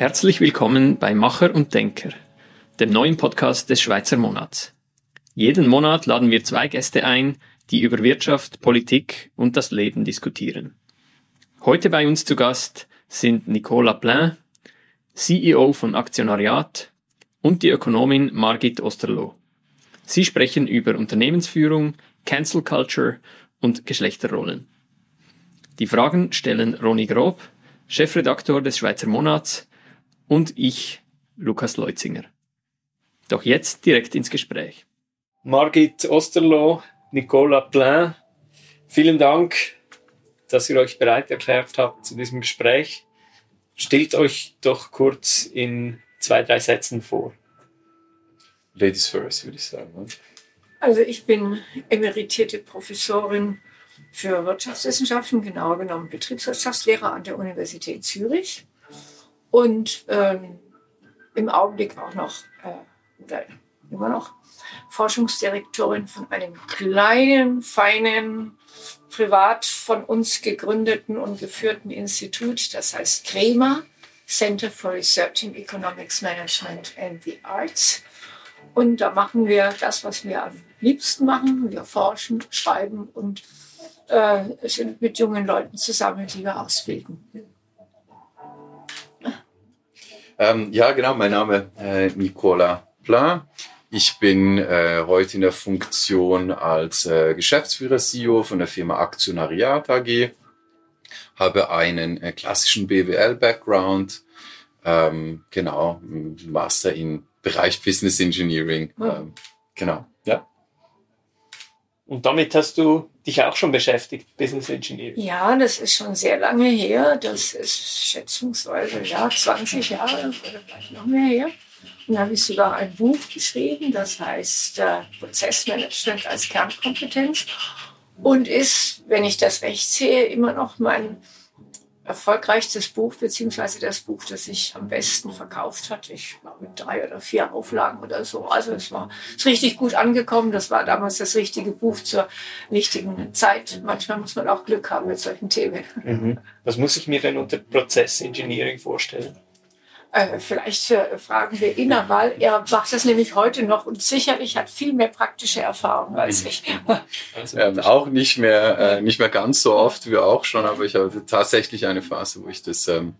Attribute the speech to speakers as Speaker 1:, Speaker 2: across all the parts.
Speaker 1: Herzlich willkommen bei Macher und Denker, dem neuen Podcast des Schweizer Monats. Jeden Monat laden wir zwei Gäste ein, die über Wirtschaft, Politik und das Leben diskutieren. Heute bei uns zu Gast sind Nicola Plain, CEO von Aktionariat und die Ökonomin Margit Osterloh. Sie sprechen über Unternehmensführung, Cancel Culture und Geschlechterrollen. Die Fragen stellen Ronny Grob, Chefredaktor des Schweizer Monats, und ich, Lukas Leutzinger. Doch jetzt direkt ins Gespräch.
Speaker 2: Margit Osterloh, Nicola Plain, vielen Dank, dass ihr euch bereit erklärt habt zu diesem Gespräch. Stellt euch doch kurz in zwei, drei Sätzen vor.
Speaker 3: Ladies first, würde ich sagen. Ne?
Speaker 4: Also ich bin emeritierte Professorin für Wirtschaftswissenschaften, genauer genommen Betriebswirtschaftslehrer an der Universität Zürich und ähm, im Augenblick auch noch, äh, oder immer noch, Forschungsdirektorin von einem kleinen, feinen, privat von uns gegründeten und geführten Institut, das heißt CREMA, Center for Research in Economics Management and the Arts. Und da machen wir das, was wir am liebsten machen. Wir forschen, schreiben und äh, sind mit jungen Leuten zusammen, die wir ausbilden.
Speaker 3: Ähm, ja, genau, mein Name äh, Nicola Pla. Ich bin äh, heute in der Funktion als äh, Geschäftsführer CEO von der Firma Aktionariat AG, habe einen äh, klassischen BWL-Background, ähm, genau, Master in Bereich Business Engineering, ähm, genau, ja.
Speaker 2: Und damit hast du dich auch schon beschäftigt, Business Engineering?
Speaker 4: Ja, das ist schon sehr lange her. Das ist schätzungsweise ja, 20 Jahre oder vielleicht noch mehr her. Und da habe ich sogar ein Buch geschrieben, das heißt äh, Prozessmanagement als Kernkompetenz und ist, wenn ich das recht sehe, immer noch mein erfolgreichstes Buch, beziehungsweise das Buch, das sich am besten verkauft hat. Ich war mit drei oder vier Auflagen oder so. Also es war ist richtig gut angekommen. Das war damals das richtige Buch zur richtigen Zeit. Manchmal muss man auch Glück haben mit solchen Themen.
Speaker 2: Mhm. Was muss ich mir denn unter Prozessengineering vorstellen?
Speaker 4: Äh, vielleicht äh, fragen wir ihn weil er macht das nämlich heute noch und sicherlich hat viel mehr praktische Erfahrung als ich.
Speaker 3: Also, ähm, auch nicht mehr, äh, nicht mehr ganz so oft wie auch schon, aber ich habe tatsächlich eine Phase, wo ich das ähm,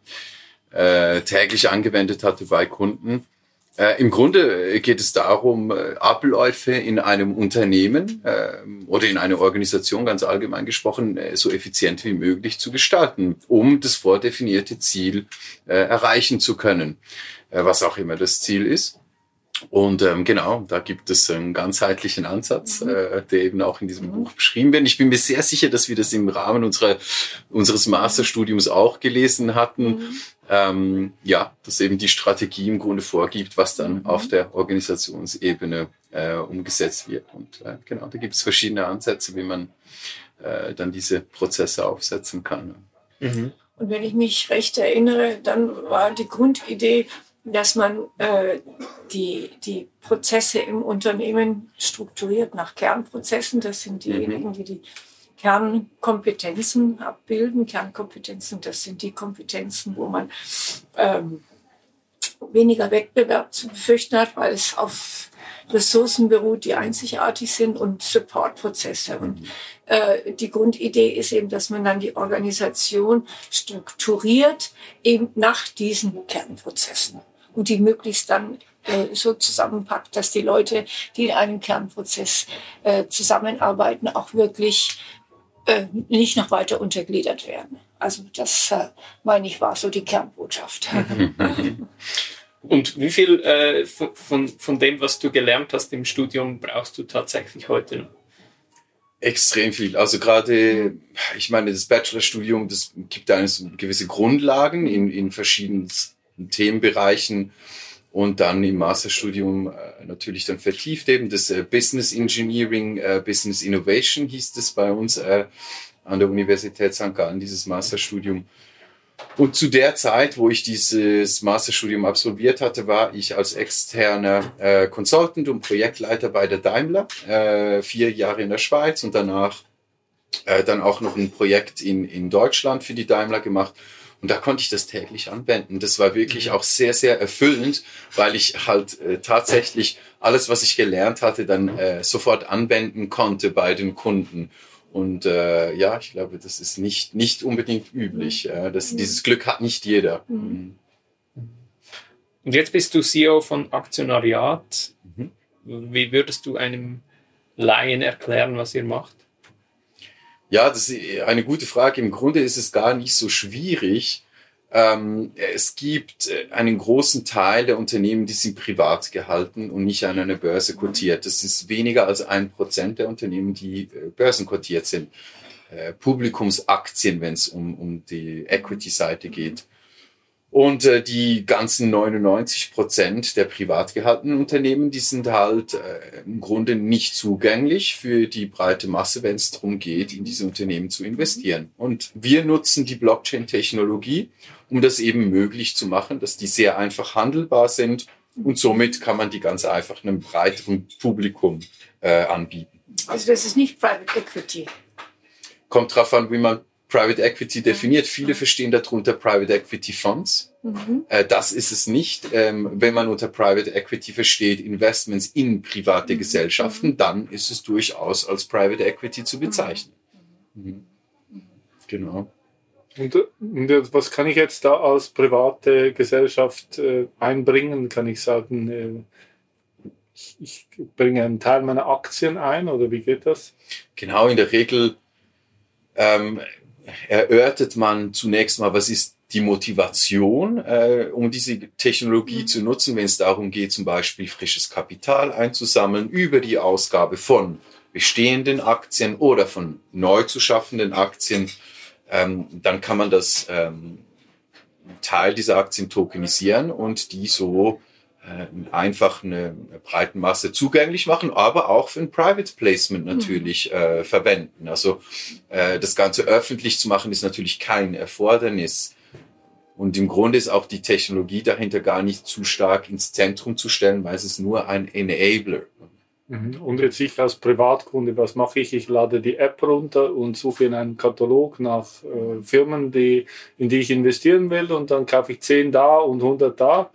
Speaker 3: äh, täglich angewendet hatte bei Kunden. Äh, Im Grunde geht es darum, äh, Abläufe in einem Unternehmen äh, oder in einer Organisation ganz allgemein gesprochen äh, so effizient wie möglich zu gestalten, um das vordefinierte Ziel äh, erreichen zu können, äh, was auch immer das Ziel ist. Und ähm, genau, da gibt es einen ganzheitlichen Ansatz, mhm. äh, der eben auch in diesem mhm. Buch beschrieben wird. Ich bin mir sehr sicher, dass wir das im Rahmen unserer, unseres Masterstudiums auch gelesen hatten. Ähm, ja, dass eben die Strategie im Grunde vorgibt, was dann mhm. auf der Organisationsebene äh, umgesetzt wird. Und äh, genau, da gibt es verschiedene Ansätze, wie man äh, dann diese Prozesse aufsetzen kann.
Speaker 4: Mhm. Und wenn ich mich recht erinnere, dann war die Grundidee, dass man äh, die, die Prozesse im Unternehmen strukturiert nach Kernprozessen. Das sind mhm. diejenigen, die die Kernkompetenzen abbilden. Kernkompetenzen, das sind die Kompetenzen, wo man ähm, weniger Wettbewerb zu befürchten hat, weil es auf Ressourcen beruht, die einzigartig sind und Supportprozesse. Und äh, die Grundidee ist eben, dass man dann die Organisation strukturiert eben nach diesen Kernprozessen und die möglichst dann äh, so zusammenpackt, dass die Leute, die in einem Kernprozess äh, zusammenarbeiten, auch wirklich äh, nicht noch weiter untergliedert werden. Also das äh, meine ich war so die Kernbotschaft.
Speaker 2: Und wie viel äh, von, von dem, was du gelernt hast im Studium, brauchst du tatsächlich heute noch?
Speaker 3: Extrem viel. Also gerade, ich meine, das Bachelorstudium, das gibt einem so gewisse Grundlagen in, in verschiedenen Themenbereichen und dann im Masterstudium äh, natürlich dann vertieft eben das äh, Business Engineering, äh, Business Innovation hieß das bei uns an der Universität St. Gallen, dieses Masterstudium. Und zu der Zeit, wo ich dieses Masterstudium absolviert hatte, war ich als externer äh, Consultant und Projektleiter bei der Daimler, äh, vier Jahre in der Schweiz und danach äh, dann auch noch ein Projekt in, in Deutschland für die Daimler gemacht Und da konnte ich das täglich anwenden. Das war wirklich mhm. auch sehr, sehr erfüllend, weil ich halt äh, tatsächlich alles, was ich gelernt hatte, dann äh, sofort anwenden konnte bei den Kunden. Und äh, ja, ich glaube, das ist nicht, nicht unbedingt üblich. Äh, das, dieses Glück hat nicht jeder. Mhm.
Speaker 2: Und jetzt bist du CEO von Aktionariat. Mhm. Wie würdest du einem Laien erklären, was ihr macht?
Speaker 3: Ja, das ist eine gute Frage. Im Grunde ist es gar nicht so schwierig. Ähm, es gibt äh, einen großen Teil der Unternehmen, die sind privat gehalten und nicht an einer Börse quotiert. Das ist weniger als ein Prozent der Unternehmen, die äh, börsenquotiert sind. Äh, Publikumsaktien, wenn es um, um die Equity-Seite geht. Und äh, die ganzen 99 Prozent der privat gehaltenen Unternehmen, die sind halt äh, im Grunde nicht zugänglich für die breite Masse, wenn es darum geht, in diese Unternehmen zu investieren. Und wir nutzen die Blockchain-Technologie, um das eben möglich zu machen, dass die sehr einfach handelbar sind und somit kann man die ganz einfach einem breiteren Publikum äh, anbieten.
Speaker 4: Also das ist nicht Private Equity.
Speaker 3: Kommt drauf an, wie man Private Equity definiert. Viele verstehen darunter Private Equity Funds. Mhm. Äh, das ist es nicht. Ähm, wenn man unter Private Equity versteht Investments in private mhm. Gesellschaften, dann ist es durchaus als Private Equity zu bezeichnen. Mhm.
Speaker 5: Genau. Und, und, was kann ich jetzt da als private Gesellschaft äh, einbringen? Kann ich sagen, äh, ich, ich bringe einen Teil meiner Aktien ein oder wie geht das?
Speaker 3: Genau, in der Regel ähm, erörtert man zunächst mal, was ist die Motivation, äh, um diese Technologie mhm. zu nutzen, wenn es darum geht, zum Beispiel frisches Kapital einzusammeln über die Ausgabe von bestehenden Aktien oder von neu zu schaffenden Aktien, ähm, dann kann man das ähm, Teil dieser Aktien tokenisieren und die so einfach eine breiten Masse zugänglich machen, aber auch für ein Private Placement natürlich äh, verwenden. Also äh, das Ganze öffentlich zu machen ist natürlich kein Erfordernis. Und im Grunde ist auch die Technologie dahinter gar nicht zu stark ins Zentrum zu stellen, weil es ist nur ein Enabler.
Speaker 5: Mhm. Und jetzt ich als Privatkunde, was mache ich? Ich lade die App runter und suche in einem Katalog nach äh, Firmen, die, in die ich investieren will und dann kaufe ich 10 da und 100 da.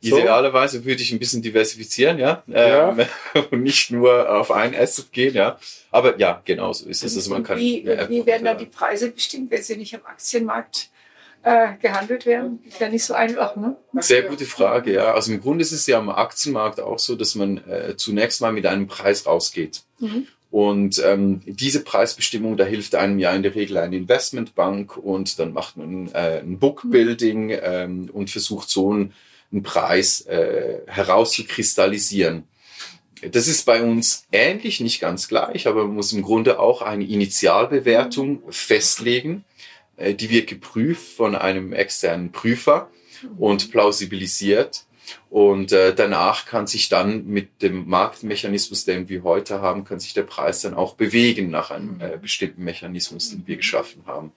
Speaker 3: Idealerweise würde ich ein bisschen diversifizieren, ja, ja. Ähm, und nicht nur auf ein Asset gehen, ja. Aber ja, genau so ist es. Also
Speaker 4: man kann wie, wie werden da die Preise bestimmt, wenn sie nicht am Aktienmarkt äh, gehandelt werden? Ist ja nicht so einfach, ne?
Speaker 3: Sehr gute Frage, ja. Also im Grunde ist es ja am Aktienmarkt auch so, dass man äh, zunächst mal mit einem Preis rausgeht. Mhm. Und ähm, diese Preisbestimmung, da hilft einem ja in der Regel eine Investmentbank und dann macht man äh, ein Bookbuilding ähm, und versucht so ein einen Preis äh, herauszukristallisieren. Das ist bei uns ähnlich, nicht ganz gleich, aber man muss im Grunde auch eine Initialbewertung festlegen. Äh, die wird geprüft von einem externen Prüfer und plausibilisiert. Und äh, danach kann sich dann mit dem Marktmechanismus, den wir heute haben, kann sich der Preis dann auch bewegen nach einem äh, bestimmten Mechanismus, den wir geschaffen haben.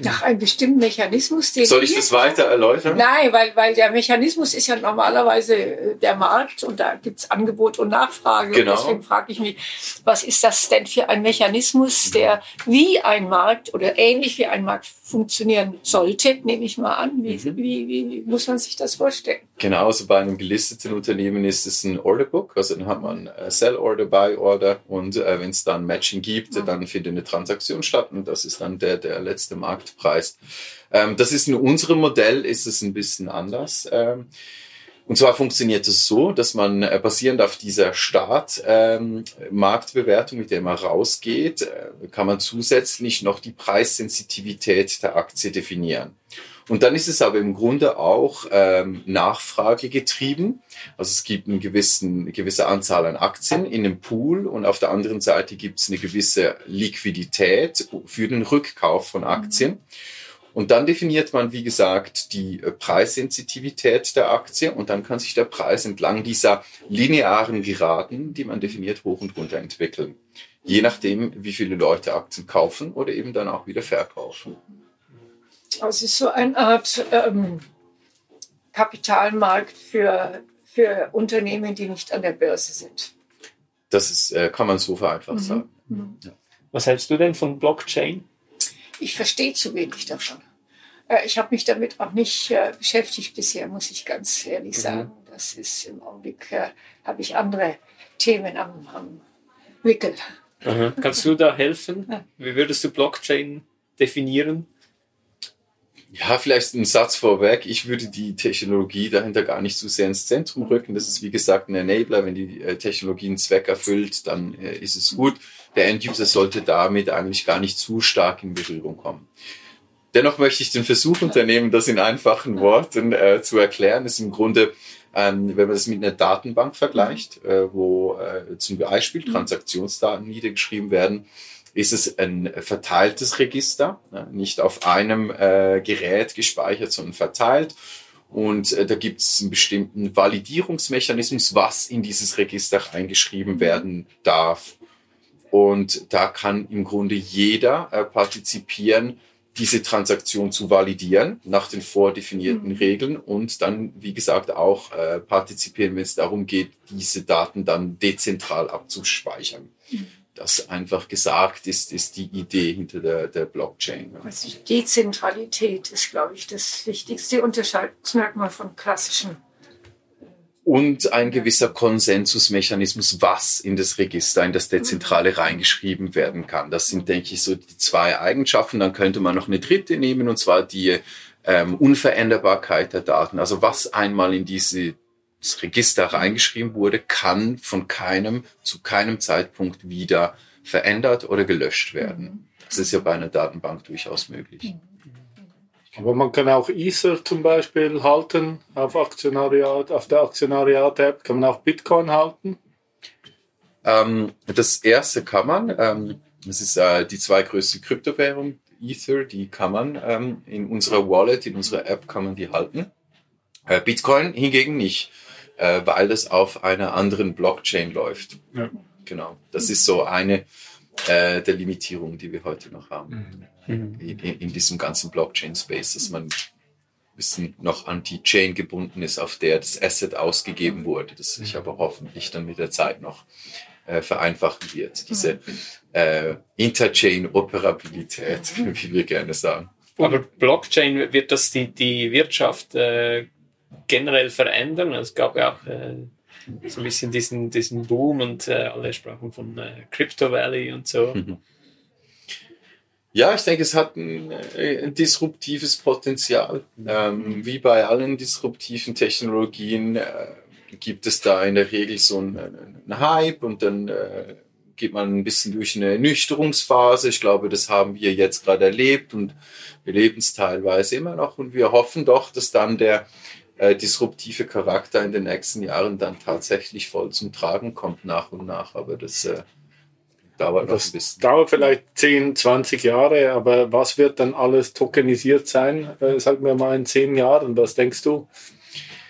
Speaker 4: Nach einem bestimmten Mechanismus,
Speaker 3: den Soll ich das weiter erläutern?
Speaker 4: Nein, weil, weil der Mechanismus ist ja normalerweise äh, der Markt und da gibt's Angebot und Nachfrage. Genau. Und deswegen frage ich mich, was ist das denn für ein Mechanismus, der wie ein Markt oder ähnlich wie ein Markt funktionieren sollte, nehme ich mal an. Wie, mhm. wie, wie muss man sich das vorstellen?
Speaker 3: Genau, also bei einem gelisteten Unternehmen ist es ein Orderbook, also dann hat man Sell Order, Buy Order und äh, wenn es dann Matching gibt, mhm. dann findet eine Transaktion statt und das ist dann der, der letzte Marktpreis. Ähm, das ist in unserem Modell ist es ein bisschen anders. Ähm, und zwar funktioniert es so, dass man äh, basierend auf dieser Start-Marktbewertung, ähm, mit der man rausgeht, äh, kann man zusätzlich noch die Preissensitivität der Aktie definieren. Und dann ist es aber im Grunde auch ähm, Nachfrage getrieben. Also es gibt einen gewissen, eine gewisse Anzahl an Aktien in einem Pool und auf der anderen Seite gibt es eine gewisse Liquidität für den Rückkauf von Aktien. Mhm. Und dann definiert man, wie gesagt, die äh, Preissensitivität der Aktie und dann kann sich der Preis entlang dieser linearen Geraden, die man definiert, hoch und runter entwickeln. Je nachdem, wie viele Leute Aktien kaufen oder eben dann auch wieder verkaufen.
Speaker 4: Es ist so eine Art ähm, Kapitalmarkt für, für Unternehmen, die nicht an der Börse sind.
Speaker 3: Das ist, äh, kann man so vereinfacht mhm. sagen. Mhm.
Speaker 2: Ja. Was hältst du denn von Blockchain?
Speaker 4: ich verstehe zu wenig davon. Äh, ich habe mich damit auch nicht äh, beschäftigt bisher, muss ich ganz ehrlich mhm. sagen. Das ist im Augenblick, äh, habe ich andere Themen am, am Wickel.
Speaker 2: Kannst du da helfen? Wie würdest du Blockchain definieren?
Speaker 3: Ja, vielleicht ein Satz vorweg. Ich würde die Technologie dahinter gar nicht so sehr ins Zentrum rücken. Das ist, wie gesagt, ein Enabler. Wenn die äh, Technologie einen Zweck erfüllt, dann äh, ist es gut. Der End-User sollte damit eigentlich gar nicht zu stark in Berührung kommen. Dennoch möchte ich den Versuch unternehmen, das in einfachen Worten äh, zu erklären. Das ist im Grunde, ähm, wenn man das mit einer Datenbank vergleicht, äh, wo äh, zum Beispiel Transaktionsdaten niedergeschrieben werden, ist es ein verteiltes Register, nicht auf einem äh, Gerät gespeichert, sondern verteilt. Und äh, da gibt es einen bestimmten Validierungsmechanismus, was in dieses Register eingeschrieben werden darf. Und da kann im Grunde jeder äh, partizipieren, diese Transaktion zu validieren nach den vordefinierten mhm. Regeln und dann, wie gesagt, auch äh, partizipieren, wenn es darum geht, diese Daten dann dezentral abzuspeichern. Mhm das einfach gesagt ist, ist die Idee hinter der, der Blockchain.
Speaker 4: Also Dezentralität ist, glaube ich, das wichtigste Unterscheidungsmerkmal von klassischen.
Speaker 3: Äh, Und ein gewisser Konsensusmechanismus, was in das Register, in das Dezentrale reingeschrieben werden kann. Das sind, denke ich, so die zwei Eigenschaften. Dann könnte man noch eine dritte nehmen, und zwar die ähm, Unveränderbarkeit der Daten. Also was einmal in diese das Register reingeschrieben wurde, kann von keinem zu keinem Zeitpunkt wieder verändert oder gelöscht werden. Das ist ja bei einer Datenbank durchaus möglich.
Speaker 5: Aber man kann auch Ether zum Beispiel halten auf Aktionariat, auf der Aktionariat-App kann man auch Bitcoin halten.
Speaker 3: Ähm, das erste kann man. Ähm, das ist äh, die zweitgrößte Kryptowährung, Ether, die kann man ähm, in unserer Wallet, in unserer App kann man die halten. Äh, Bitcoin hingegen nicht äh, weil es auf einer anderen Blockchain läuft. Ja. Genau. Das ist so eine äh, der Limitierungen, die wir heute noch haben mhm. in, in, diesem ganzen Blockchain-Space, dass man ein bisschen noch an die Chain gebunden ist, auf der das Asset ausgegeben wurde, das sich aber hoffentlich dann mit der Zeit noch äh, vereinfachen wird. Diese äh, Interchain-Operabilität, wie wir gerne sagen.
Speaker 2: Aber Blockchain wird das die, die Wirtschaft äh, generell verändern. Es gab ja auch äh, so ein bisschen diesen, diesen Boom und äh, alle sprachen von äh, Crypto Valley und so. Mhm.
Speaker 3: Ja, ich denke, es hat ein, äh, ein disruptives Potenzial. Ähm, wie bei allen disruptiven Technologien äh, gibt es da in der Regel so einen, einen Hype und dann äh, geht man ein bisschen durch eine Nüchterungsphase. Ich glaube, das haben wir jetzt gerade erlebt und wir leben es teilweise immer noch und wir hoffen doch, dass dann der äh, disruptive Charakter in den nächsten Jahren dann tatsächlich voll zum Tragen kommt nach und nach. Aber das äh, dauert das noch ein bisschen.
Speaker 5: Dauert vielleicht 10, 20 Jahre, aber was wird dann alles tokenisiert sein? Äh, sag mir mal in 10 Jahren, was denkst du?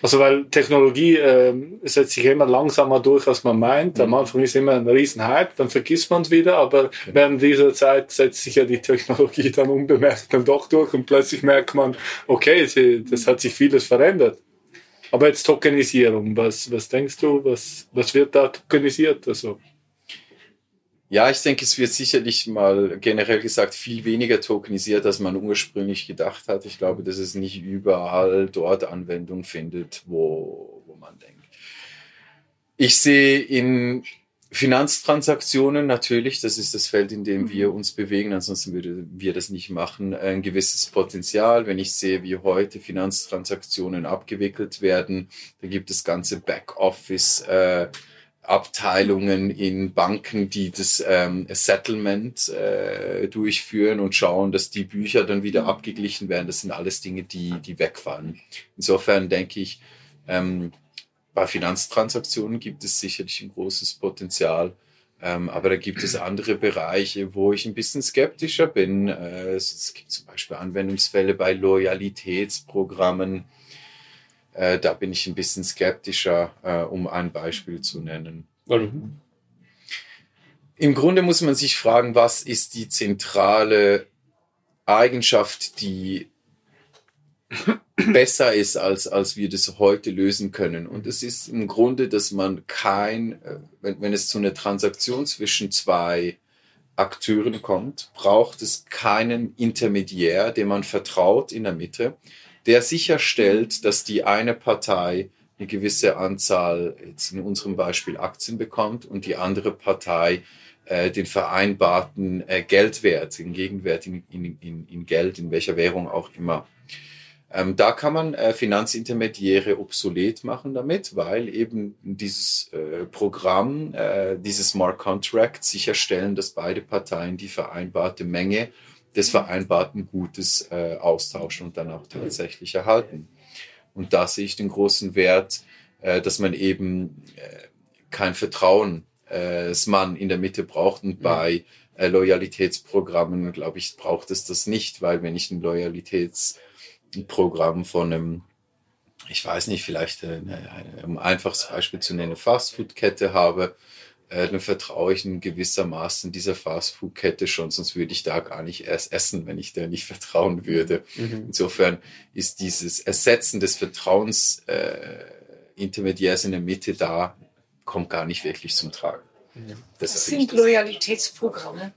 Speaker 5: Also weil Technologie äh, setzt sich immer langsamer durch, als man meint. Am mhm. Anfang ist immer ein Riesenhype, dann vergisst man es wieder, aber während dieser Zeit setzt sich ja die Technologie dann unbemerkt dann doch durch und plötzlich merkt man, okay, sie, das hat sich vieles verändert. Aber jetzt Tokenisierung, was, was denkst du, was, was wird da tokenisiert? Also,
Speaker 3: ja, ich denke, es wird sicherlich mal generell gesagt viel weniger tokenisiert, als man ursprünglich gedacht hat. Ich glaube, dass es nicht überall dort Anwendung findet, wo, wo man denkt. Ich sehe in Finanztransaktionen natürlich, das ist das Feld, in dem mhm. wir uns bewegen, ansonsten würden wir das nicht machen, ein gewisses Potenzial. Wenn ich sehe, wie heute Finanztransaktionen abgewickelt werden, da gibt es ganze Backoffice. Äh, Abteilungen in Banken, die das ähm, Settlement äh, durchführen und schauen, dass die Bücher dann wieder mhm. abgeglichen werden. Das sind alles Dinge, die, die wegfallen. Insofern denke ich, ähm, bei Finanztransaktionen gibt es sicherlich ein großes Potenzial. Ähm, aber da gibt es andere Bereiche, wo ich ein bisschen skeptischer bin. Äh, es, gibt zum Beispiel Anwendungsfälle bei Loyalitätsprogrammen äh, da bin ich ein bisschen skeptischer, äh, um ein Beispiel zu nennen. Warum? Im Grunde muss man sich fragen, was ist die zentrale Eigenschaft, die besser ist, als, als wir das heute lösen können. Und es ist im Grunde, dass man kein, äh, wenn, wenn es zu einer Transaktion zwischen zwei Akteuren kommt, braucht es keinen Intermediär, dem man vertraut in der Mitte, der sicherstellt, dass die eine Partei eine gewisse Anzahl, jetzt in unserem Beispiel Aktien bekommt und die andere Partei äh, den vereinbarten äh, Geldwert, den Gegenwert in, in, in, in Geld, in welcher Währung auch immer. Ähm, da kann man äh, Finanzintermediäre obsolet machen damit, weil eben dieses äh, Programm, äh, dieses Smart Contract sicherstellen, dass beide Parteien die vereinbarte Menge des vereinbarten Gutes äh, austauschen und dann auch tatsächlich erhalten. Und da sehe ich den großen Wert, äh, dass man eben äh, kein Vertrauen äh, man in der Mitte braucht und bei äh, Loyalitätsprogrammen, glaube ich, braucht es das nicht, weil wenn ich ein Loyalitätsprogramm von einem ich weiß nicht, vielleicht äh, um ein einfaches Beispiel zu nennen, Fastfood-Kette habe, äh, dann vertraue ich in gewissermaßen dieser Fastfood-Kette schon, sonst würde ich da gar nicht erst essen, wenn ich der nicht vertrauen würde. Mhm. Insofern ist dieses Ersetzen des Vertrauens äh, Intermediärs in der Mitte da, kommt gar nicht wirklich zum Tragen.
Speaker 4: Das, das sind Loyalitätsprogramme.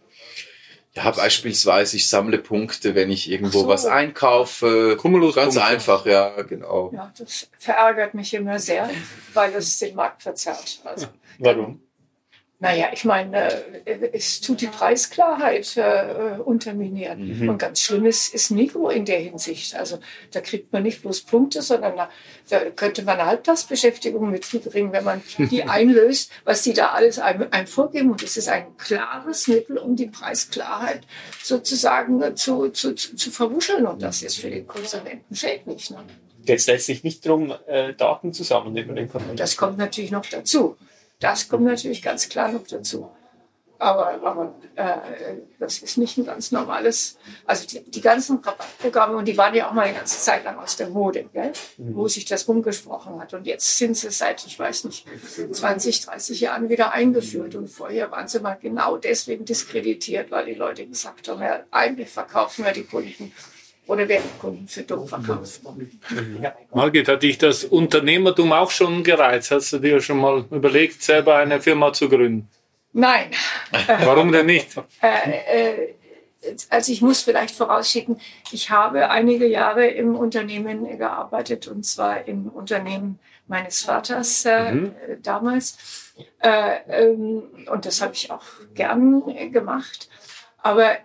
Speaker 3: Ja, beispielsweise, ich sammle Punkte, wenn ich irgendwo so. was einkaufe. Cumulus Ganz Punkte. einfach, ja, genau.
Speaker 4: Ja, das verärgert mich immer sehr, weil es den Markt verzerrt. Also,
Speaker 2: Warum?
Speaker 4: Naja, ich meine, äh, es tut die Preisklarheit äh, unterminieren. Mhm. Und ganz schlimm ist, Nico in der Hinsicht. Also da kriegt man nicht bloß Punkte, sondern da, da könnte man eine Halbtagsbeschäftigung mitbringen, wenn man die einlöst, was die da alles einem, einem vorgeben. Und es ist ein klares Mittel, um die Preisklarheit sozusagen zu, zu, zu, zu verwuscheln. Und das ist für den Konsumenten schädlich. Ne?
Speaker 2: Es letztlich nicht darum, äh, Daten zu sammeln über den Konsumenten?
Speaker 4: Das kommt natürlich noch dazu. Das kommt natürlich ganz klar noch dazu. Aber, aber äh, das ist nicht ein ganz normales, also die, die ganzen Rabattprogramme, und die waren ja auch mal eine ganze Zeit lang aus der Mode, gell? Mhm. wo sich das rumgesprochen hat. Und jetzt sind sie seit, ich weiß nicht, 20, 30 Jahren wieder eingeführt. Und vorher waren sie mal genau deswegen diskreditiert, weil die Leute gesagt haben, ja, eigentlich verkaufen wir die Kunden oder werden Kunden für dumm verkauft.
Speaker 5: Ja. Margit, hat dich das Unternehmertum auch schon gereizt? Hast du dir schon mal überlegt, selber eine Firma zu gründen?
Speaker 4: Nein.
Speaker 5: Warum denn nicht?
Speaker 4: Äh, äh, also ich muss vielleicht vorausschicken, ich habe einige Jahre im Unternehmen gearbeitet und zwar im Unternehmen meines Vaters äh, mhm. damals. Äh, ähm, und das habe ich auch gern gemacht. Aber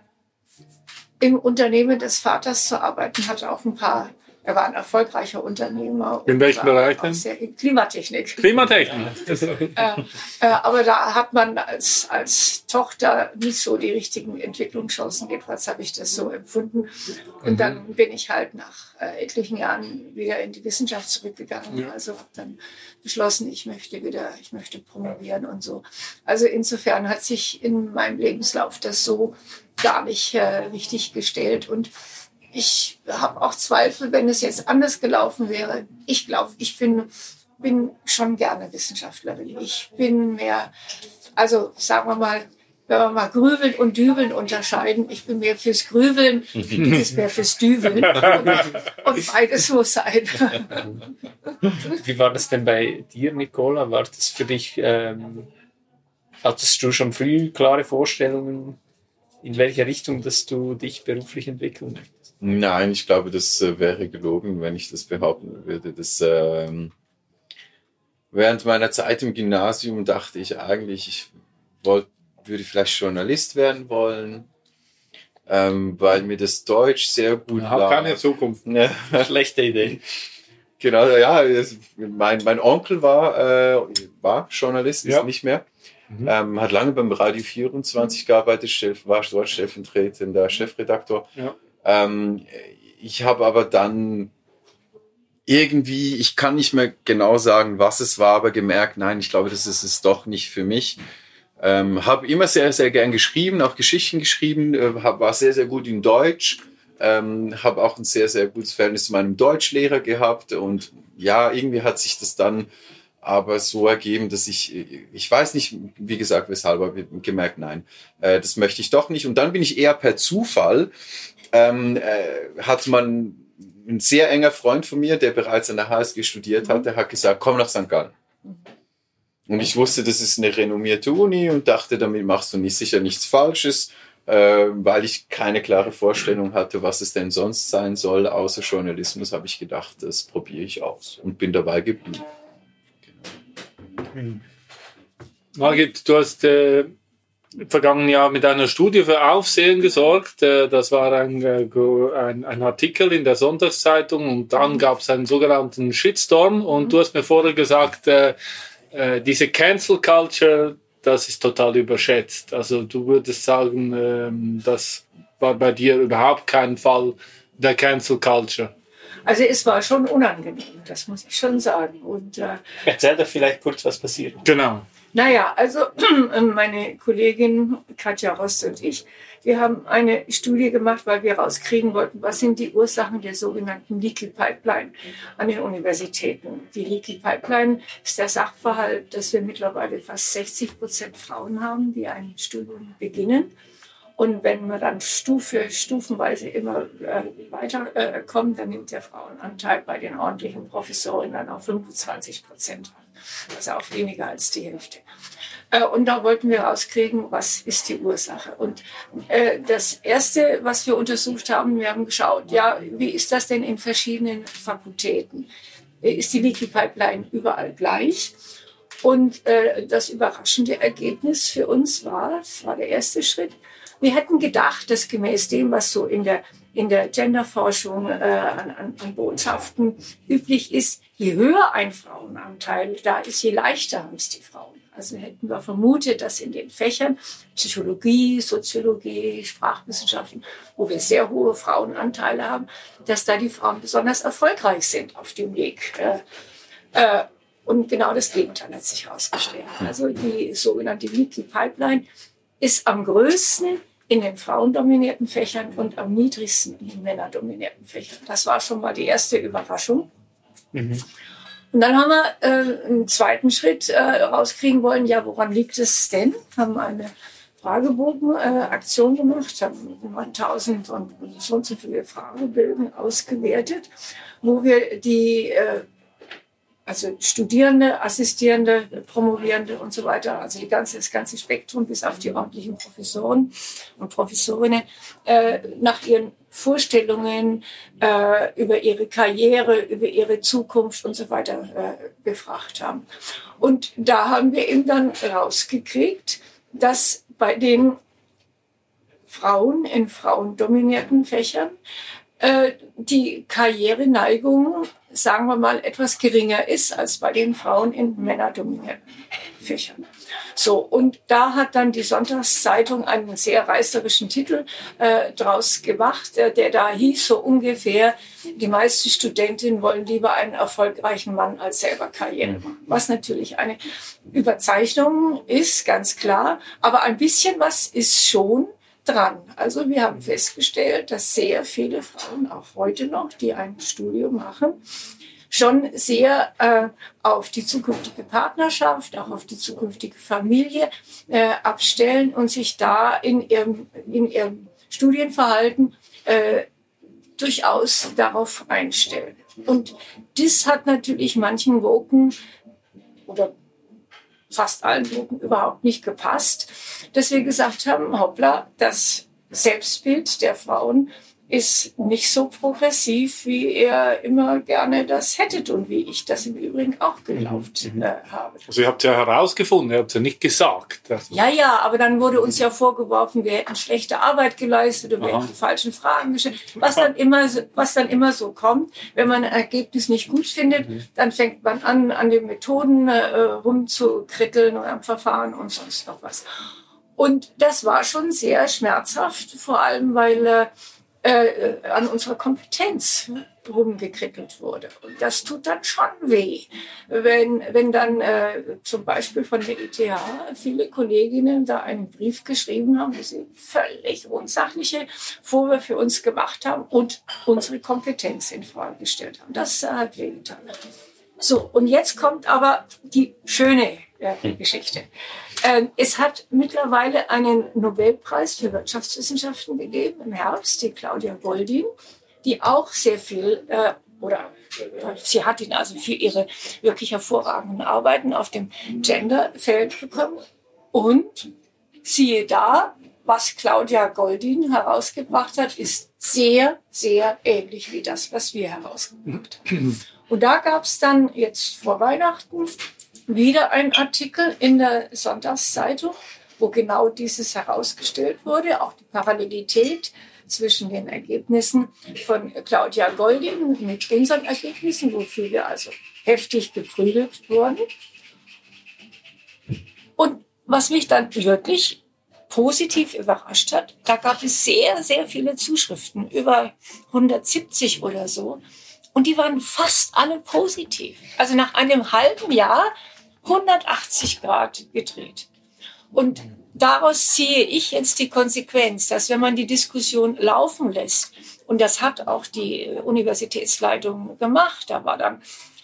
Speaker 4: im Unternehmen des Vaters zu arbeiten, hatte auch ein paar er war ein erfolgreicher Unternehmer.
Speaker 5: In welchem Bereich denn?
Speaker 4: Klimatechnik.
Speaker 5: Klimatechnik.
Speaker 4: äh, äh, aber da hat man als, als Tochter nicht so die richtigen Entwicklungschancen. Jedenfalls habe ich das so empfunden. Und dann bin ich halt nach äh, etlichen Jahren wieder in die Wissenschaft zurückgegangen. Ja. Also habe dann beschlossen, ich möchte wieder, ich möchte promovieren und so. Also insofern hat sich in meinem Lebenslauf das so gar nicht äh, richtig gestellt. Und ich habe auch Zweifel, wenn es jetzt anders gelaufen wäre. Ich glaube, ich bin, bin schon gerne Wissenschaftlerin. Ich bin mehr, also sagen wir mal, wenn wir mal Grübeln und Dübeln unterscheiden, ich bin mehr fürs Grübeln, du bist mehr fürs Dübeln. Und, beides muss sein.
Speaker 2: Wie war das denn bei dir, Nicola? War das für dich, ähm, hattest du schon früh klare Vorstellungen, in welche Richtung dass du dich beruflich entwickeln möchtest?
Speaker 3: Nein, ich glaube, das äh, wäre gelogen, wenn ich das behaupten würde. Das, ähm, während meiner Zeit im Gymnasium dachte ich eigentlich, ich wollte, würde vielleicht Journalist werden wollen, ähm, weil mir das Deutsch sehr gut
Speaker 5: ja, war. keine Zukunft.
Speaker 2: Ja. Schlechte Idee.
Speaker 3: Genau, ja, mein, mein Onkel war, äh, war Journalist, ist ja. nicht mehr. Mhm. Ähm, hat lange beim Radio 24 gearbeitet, war dort stellvertretender Chefredaktor. Ja. Ähm, ich habe aber dann irgendwie, ich kann nicht mehr genau sagen, was es war, aber gemerkt, nein, ich glaube, das ist es doch nicht für mich. Ähm, habe immer sehr, sehr gern geschrieben, auch Geschichten geschrieben, äh, hab, war sehr, sehr gut in Deutsch, ähm, habe auch ein sehr, sehr gutes Verhältnis zu meinem Deutschlehrer gehabt und ja, irgendwie hat sich das dann aber so ergeben, dass ich, ich weiß nicht, wie gesagt, weshalb, aber gemerkt, nein, äh, das möchte ich doch nicht. Und dann bin ich eher per Zufall, ähm, äh, hat man ein sehr enger Freund von mir, der bereits an der HSG studiert hat, der hat gesagt, komm nach St. Gallen. Und ich wusste, das ist eine renommierte Uni und dachte, damit machst du nicht sicher nichts Falsches, äh, weil ich keine klare Vorstellung hatte, was es denn sonst sein soll. Außer Journalismus habe ich gedacht, das probiere ich aus und bin dabei geblieben.
Speaker 5: Genau. Margit, du hast äh, im vergangenen Jahr mit einer Studie für Aufsehen gesorgt. Äh, das war ein, äh, ein, ein, Artikel in der Sonntagszeitung und dann gab es einen sogenannten Shitstorm und du hast mir vorher gesagt, äh, diese Cancel Culture, das ist total überschätzt. Also du würdest sagen, ähm, das war bei dir überhaupt kein Fall der Cancel Culture.
Speaker 4: Also es war schon unangenehm, das muss ich schon sagen. Und,
Speaker 2: äh, Erzähl doch vielleicht kurz, was passiert.
Speaker 5: Genau.
Speaker 4: Naja, also meine Kollegin Katja Rost und ich, wir haben eine Studie gemacht, weil wir rauskriegen wollten, was sind die Ursachen der sogenannten Leaky Pipeline an den Universitäten. Die Leaky Pipeline ist der Sachverhalt, dass wir mittlerweile fast 60 Prozent Frauen haben, die ein Studium beginnen. Und wenn wir dann Stufe, stufenweise immer äh, weiterkommen, äh, dann nimmt der Frauenanteil bei den ordentlichen Professorinnen dann auf 25 Prozent an. Also auch weniger als die Hälfte. Äh, und da wollten wir rauskriegen, was ist die Ursache. Und äh, das Erste, was wir untersucht haben, wir haben geschaut, ja, wie ist das denn in verschiedenen Fakultäten? Ist die Leaky Pipeline überall gleich? Und äh, das überraschende Ergebnis für uns war, das war der erste Schritt, wir hätten gedacht, dass gemäß dem, was so in der, in der Genderforschung äh, an, an Botschaften üblich ist, je höher ein Frauenanteil da ist, je leichter haben es die Frauen. Also hätten wir vermutet, dass in den Fächern Psychologie, Soziologie, Sprachwissenschaften, wo wir sehr hohe Frauenanteile haben, dass da die Frauen besonders erfolgreich sind auf dem Weg. Äh, und genau das Gegenteil hat sich herausgestellt. Also die sogenannte Leaky Pipeline ist am größten in den frauendominierten Fächern und am niedrigsten in den männerdominierten Fächern. Das war schon mal die erste Überraschung. Mhm. Und dann haben wir äh, einen zweiten Schritt äh, rauskriegen wollen, ja, woran liegt es denn? Haben eine Fragebogenaktion äh, gemacht, haben 1000 und so und so viele Fragebögen ausgewertet, wo wir die äh, also Studierende, Assistierende, Promovierende und so weiter, also die ganze, das ganze Spektrum bis auf die ordentlichen Professoren und Professorinnen, äh, nach ihren Vorstellungen äh, über ihre Karriere, über ihre Zukunft und so weiter äh, befragt haben. Und da haben wir eben dann rausgekriegt, dass bei den Frauen in frauendominierten Fächern äh, die Karriereneigung sagen wir mal, etwas geringer ist als bei den Frauen in männerdominierten Fächern. So, und da hat dann die Sonntagszeitung einen sehr reißerischen Titel äh, draus gemacht, äh, der da hieß so ungefähr, die meisten Studentinnen wollen lieber einen erfolgreichen Mann als selber Karriere machen. Was natürlich eine Überzeichnung ist, ganz klar, aber ein bisschen was ist schon dran. Also wir haben festgestellt, dass sehr viele Frauen, auch heute noch, die ein Studium machen, schon sehr äh, auf die zukünftige Partnerschaft, auch auf die zukünftige Familie äh, abstellen und sich da in ihrem, in ihrem Studienverhalten äh, durchaus darauf einstellen. Und das hat natürlich manchen Woken oder fast allen Gruppen überhaupt nicht gepasst, dass wir gesagt haben, hoppla, das Selbstbild der Frauen ist nicht so progressiv, wie ihr immer gerne das hättet und wie ich das im Übrigen auch geglaubt mhm. äh, habe.
Speaker 5: Also ihr habt ja herausgefunden, ihr habt es ja nicht gesagt.
Speaker 4: Also ja, ja, aber dann wurde uns ja vorgeworfen, wir hätten schlechte Arbeit geleistet oder wir hätten die falschen Fragen gestellt. Was dann immer, was dann immer so kommt, wenn man ein Ergebnis nicht gut findet, mhm. dann fängt man an, an den Methoden äh, rumzukritteln und am Verfahren und sonst noch was. Und das war schon sehr schmerzhaft, vor allem weil äh, äh, an unserer Kompetenz rumgekrittelt wurde. Und das tut dann schon weh, wenn, wenn dann äh, zum Beispiel von der ETH viele Kolleginnen da einen Brief geschrieben haben, wo sie völlig unsachliche Vorwürfe für uns gemacht haben und unsere Kompetenz in Frage gestellt haben. Das hat wehgetan. So, und jetzt kommt aber die schöne Geschichte. Ähm, es hat mittlerweile einen Nobelpreis für Wirtschaftswissenschaften gegeben im Herbst, die Claudia Goldin, die auch sehr viel äh, oder sie hat ihn also für ihre wirklich hervorragenden Arbeiten auf dem Genderfeld bekommen. Und siehe da, was Claudia Goldin herausgebracht hat, ist sehr, sehr ähnlich wie das, was wir herausgebracht haben. Und da gab es dann jetzt vor Weihnachten wieder einen Artikel in der Sonntagszeitung, wo genau dieses herausgestellt wurde, auch die Parallelität zwischen den Ergebnissen von Claudia Goldin mit unseren Ergebnissen, wofür wir also heftig geprügelt wurden. Und was mich dann wirklich positiv überrascht hat, da gab es sehr, sehr viele Zuschriften, über 170 oder so. Und die waren fast alle positiv. Also nach einem halben Jahr 180 Grad gedreht. Und daraus ziehe ich jetzt die Konsequenz, dass wenn man die Diskussion laufen lässt, und das hat auch die Universitätsleitung gemacht, da war dann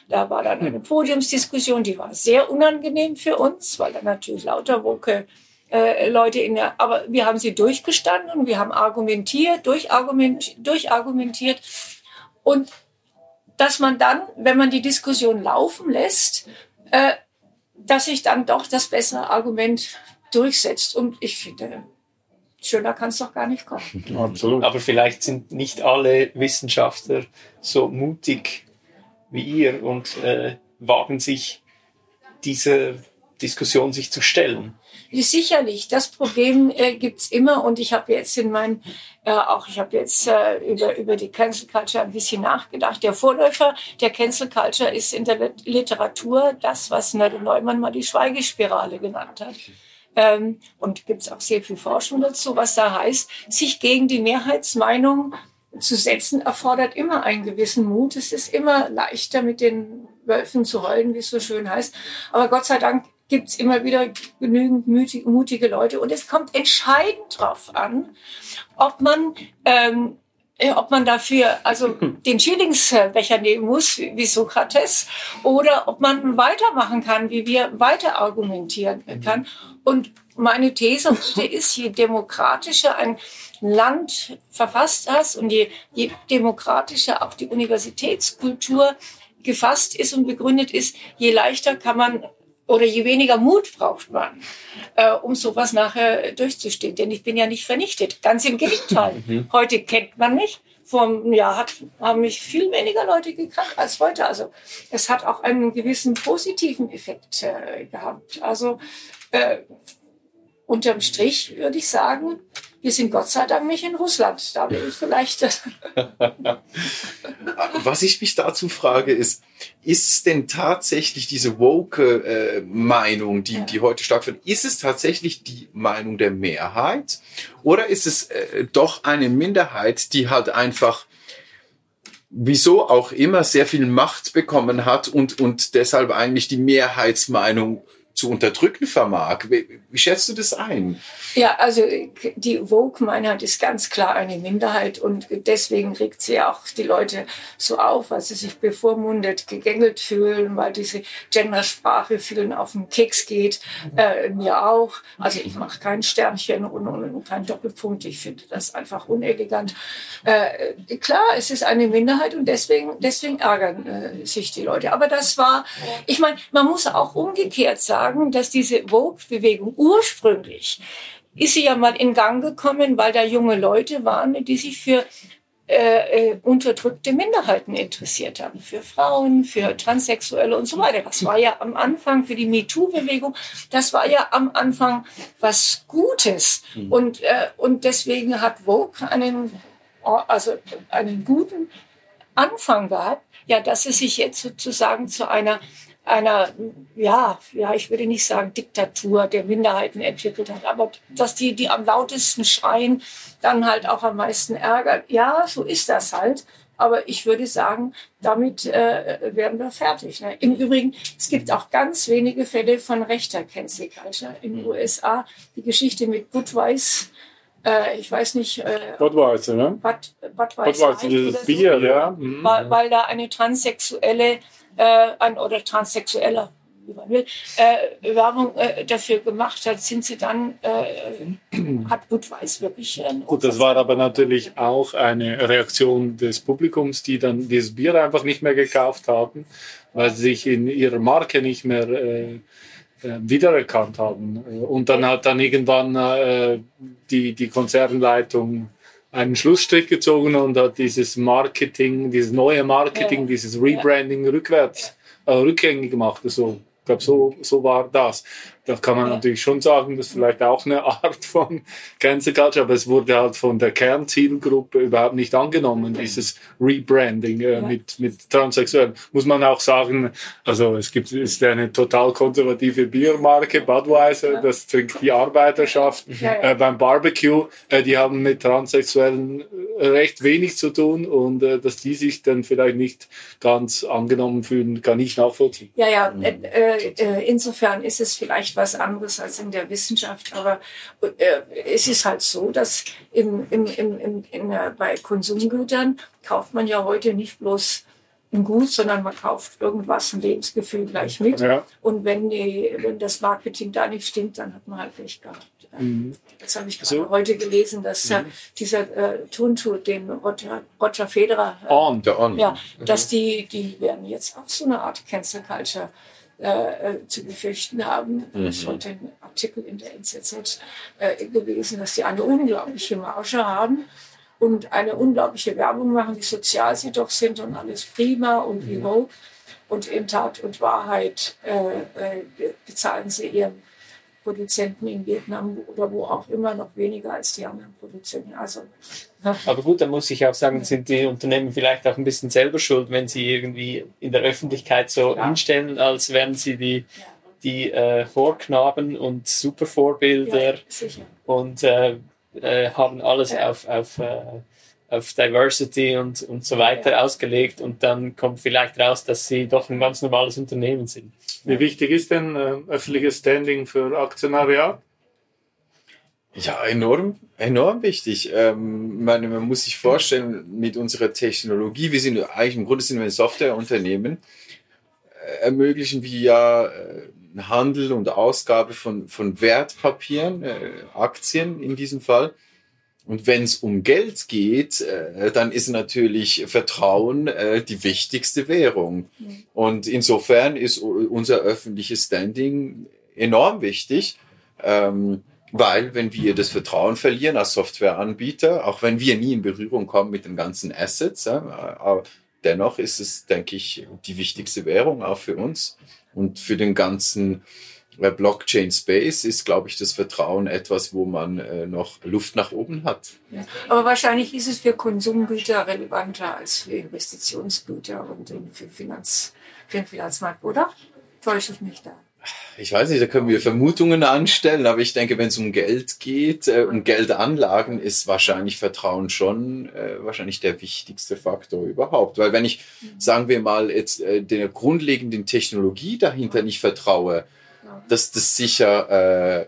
Speaker 4: da war dann eine Podiumsdiskussion, die war sehr unangenehm für uns, weil da natürlich lauter Woke äh, Leute in der, aber wir haben sie durchgestanden und wir haben argumentiert, durchargument, durchargumentiert und dass man dann, wenn man die Diskussion laufen lässt, äh, dass sich dann doch das bessere Argument durchsetzt. Und ich finde, schöner kann es doch gar nicht kommen.
Speaker 2: Absolut. Aber vielleicht sind nicht alle Wissenschaftler so mutig wie ihr und äh, wagen sich diese Diskussion sich zu stellen.
Speaker 4: Sicherlich, das Problem äh, gibt's immer und ich habe jetzt in meinen, äh, auch ich habe jetzt äh, über, über die Cancel Culture ein bisschen nachgedacht. Der Vorläufer der Cancel Culture ist in der Literatur das, was Nerde Neumann mal die Schweigespirale genannt hat. Ähm, und gibt's auch sehr viel Forschung dazu, was da heißt, sich gegen die Mehrheitsmeinung zu setzen, erfordert immer einen gewissen Mut. Es ist immer leichter, mit den Wölfen zu heulen, wie es so schön heißt. Aber Gott sei Dank gibt's immer wieder genügend mutige Leute. Und es kommt entscheidend drauf an, ob man, ähm, äh, ob man dafür also den Schillingsbecher nehmen muss, wie Sokrates, oder ob man weitermachen kann, wie wir weiter argumentieren kann. Und meine These ist, je demokratischer ein Land verfasst hast und je, je demokratischer auch die Universitätskultur gefasst ist und begründet ist, je leichter kann man oder je weniger Mut braucht man, äh, um sowas nachher durchzustehen. Denn ich bin ja nicht vernichtet. Ganz im Gegenteil. Mhm. Heute kennt man mich. Vor einem Jahr hat, haben mich viel weniger Leute gekannt als heute. Also es hat auch einen gewissen positiven Effekt äh, gehabt. Also äh, unterm Strich würde ich sagen, wir sind Gott sei Dank nicht in Russland. Da will ich vielleicht.
Speaker 3: Was ich mich dazu frage, ist, ist es denn tatsächlich diese woke äh, Meinung, die, ja. die heute stattfindet, ist es tatsächlich die Meinung der Mehrheit? Oder ist es äh, doch eine Minderheit, die halt einfach wieso auch immer sehr viel Macht bekommen hat und, und deshalb eigentlich die Mehrheitsmeinung zu unterdrücken vermag. Wie, wie schätzt du das ein?
Speaker 4: Ja, also die Vogue-Meinheit ist ganz klar eine Minderheit und deswegen regt sie auch die Leute so auf, weil sie sich bevormundet, gegängelt fühlen, weil diese Gendersprache vielen auf den Keks geht, äh, mir auch. Also ich mache kein Sternchen und, und, und kein Doppelpunkt, ich finde das einfach unelegant. Äh, klar, es ist eine Minderheit und deswegen, deswegen ärgern äh, sich die Leute. Aber das war, ich meine, man muss auch umgekehrt sagen, dass diese Vogue-Bewegung ursprünglich ist sie ja mal in Gang gekommen, weil da junge Leute waren, die sich für äh, äh, unterdrückte Minderheiten interessiert haben, für Frauen, für Transsexuelle und so weiter. Das war ja am Anfang für die MeToo-Bewegung, das war ja am Anfang was Gutes. Mhm. Und, äh, und deswegen hat Vogue einen, also einen guten Anfang gehabt, ja, dass es sich jetzt sozusagen zu einer einer, ja, ja, ich würde nicht sagen Diktatur der Minderheiten entwickelt hat, aber dass die, die am lautesten schreien, dann halt auch am meisten ärgern. Ja, so ist das halt. Aber ich würde sagen, damit äh, werden wir fertig. Ne? Im Übrigen, es gibt auch ganz wenige Fälle von rechter Cancel Culture in den USA. Die Geschichte mit Budweiser, äh, ich weiß nicht. Äh,
Speaker 5: Budweiser, ne?
Speaker 4: Bud,
Speaker 5: Budweiser, Budweiser dieses Bier, so, ja.
Speaker 4: Mhm. Weil, weil da eine transsexuelle äh, ein oder transsexueller wie man will, äh, Werbung äh, dafür gemacht hat, sind sie dann, äh, hat Budweis wirklich. Äh,
Speaker 5: Gut, das war aber natürlich auch eine Reaktion des Publikums, die dann dieses Bier einfach nicht mehr gekauft haben, weil sie sich in ihrer Marke nicht mehr äh, wiedererkannt haben. Und dann hat dann irgendwann die, die Konzernleitung einen Schlussstrich gezogen und hat dieses Marketing, dieses neue Marketing, ja. dieses Rebranding rückwärts, äh, rückgängig gemacht. Also, ich glaube, so, so war das. Da kann man natürlich schon sagen, das ist vielleicht auch eine Art von Cancel Culture, aber es wurde halt von der Kernzielgruppe überhaupt nicht angenommen, dieses Rebranding äh, ja. mit, mit Transsexuellen. Muss man auch sagen, also es gibt, ist eine total konservative Biermarke, Budweiser, ja. das trinkt die Arbeiterschaft. Ja, äh, beim Barbecue, äh, die haben mit Transsexuellen äh, recht wenig zu tun und äh, dass die sich dann vielleicht nicht ganz angenommen fühlen, kann ich nachvollziehen.
Speaker 4: Ja, ja, äh, äh, insofern ist es vielleicht was anderes als in der Wissenschaft. Aber äh, es ist halt so, dass im, im, im, in, äh, bei Konsumgütern kauft man ja heute nicht bloß ein Gut, sondern man kauft irgendwas, ein Lebensgefühl gleich mit. Ja. Und wenn, die, wenn das Marketing da nicht stimmt, dann hat man halt Pech gehabt. Mhm. Das habe ich gerade so. heute gelesen, dass mhm. dieser äh, Tuntu, den Roger, Roger Federer,
Speaker 3: äh, On, On.
Speaker 4: Ja, mhm. dass die, die werden jetzt auch so eine Art Cancel Culture äh, äh, zu befürchten haben. Mhm. Das ist heute ein Artikel in der NZZ äh, gewesen, dass sie eine unglaubliche Marge haben und eine unglaubliche Werbung machen, wie sozial sie doch sind und alles prima und wie hoch. Und in Tat und Wahrheit äh, äh, bezahlen sie ihren Produzenten in Vietnam oder wo auch immer noch weniger als die anderen Produzenten. Also,
Speaker 2: Aber gut, dann muss ich auch sagen, sind die Unternehmen vielleicht auch ein bisschen selber schuld, wenn sie irgendwie in der Öffentlichkeit so ja. hinstellen, als wären sie die, ja. die äh, Vorknaben und Supervorbilder ja, und äh, äh, haben alles auf, auf äh, auf Diversity und, und so weiter ja. ausgelegt und dann kommt vielleicht raus, dass sie doch ein ganz normales Unternehmen sind.
Speaker 5: Wie wichtig ist denn äh, öffentliches Standing für Aktionariat?
Speaker 3: Ja, enorm, enorm wichtig. Ähm, man, man muss sich vorstellen, mit unserer Technologie, wir sind eigentlich im Grunde sind wir ein Softwareunternehmen, äh, ermöglichen wir ja äh, Handel und Ausgabe von, von Wertpapieren, äh, Aktien in diesem Fall. Und wenn es um Geld geht, äh, dann ist natürlich Vertrauen äh, die wichtigste Währung. Mhm. Und insofern ist unser öffentliches Standing enorm wichtig, ähm, weil wenn wir das Vertrauen verlieren als Softwareanbieter, auch wenn wir nie in Berührung kommen mit den ganzen Assets, äh, aber dennoch ist es, denke ich, die wichtigste Währung auch für uns und für den ganzen bei Blockchain Space ist, glaube ich, das Vertrauen etwas, wo man äh, noch Luft nach oben hat.
Speaker 4: Ja. Aber wahrscheinlich ist es für Konsumgüter relevanter als für Investitionsgüter und für, Finanz, für den Finanzmarkt, oder? Täusche ich mich da?
Speaker 3: Ich weiß nicht, da können wir Vermutungen anstellen, aber ich denke, wenn es um Geld geht, äh, um Geldanlagen, ist wahrscheinlich Vertrauen schon äh, wahrscheinlich der wichtigste Faktor überhaupt. Weil wenn ich, mhm. sagen wir mal, jetzt äh, der grundlegenden Technologie dahinter nicht vertraue, dass das sicher äh,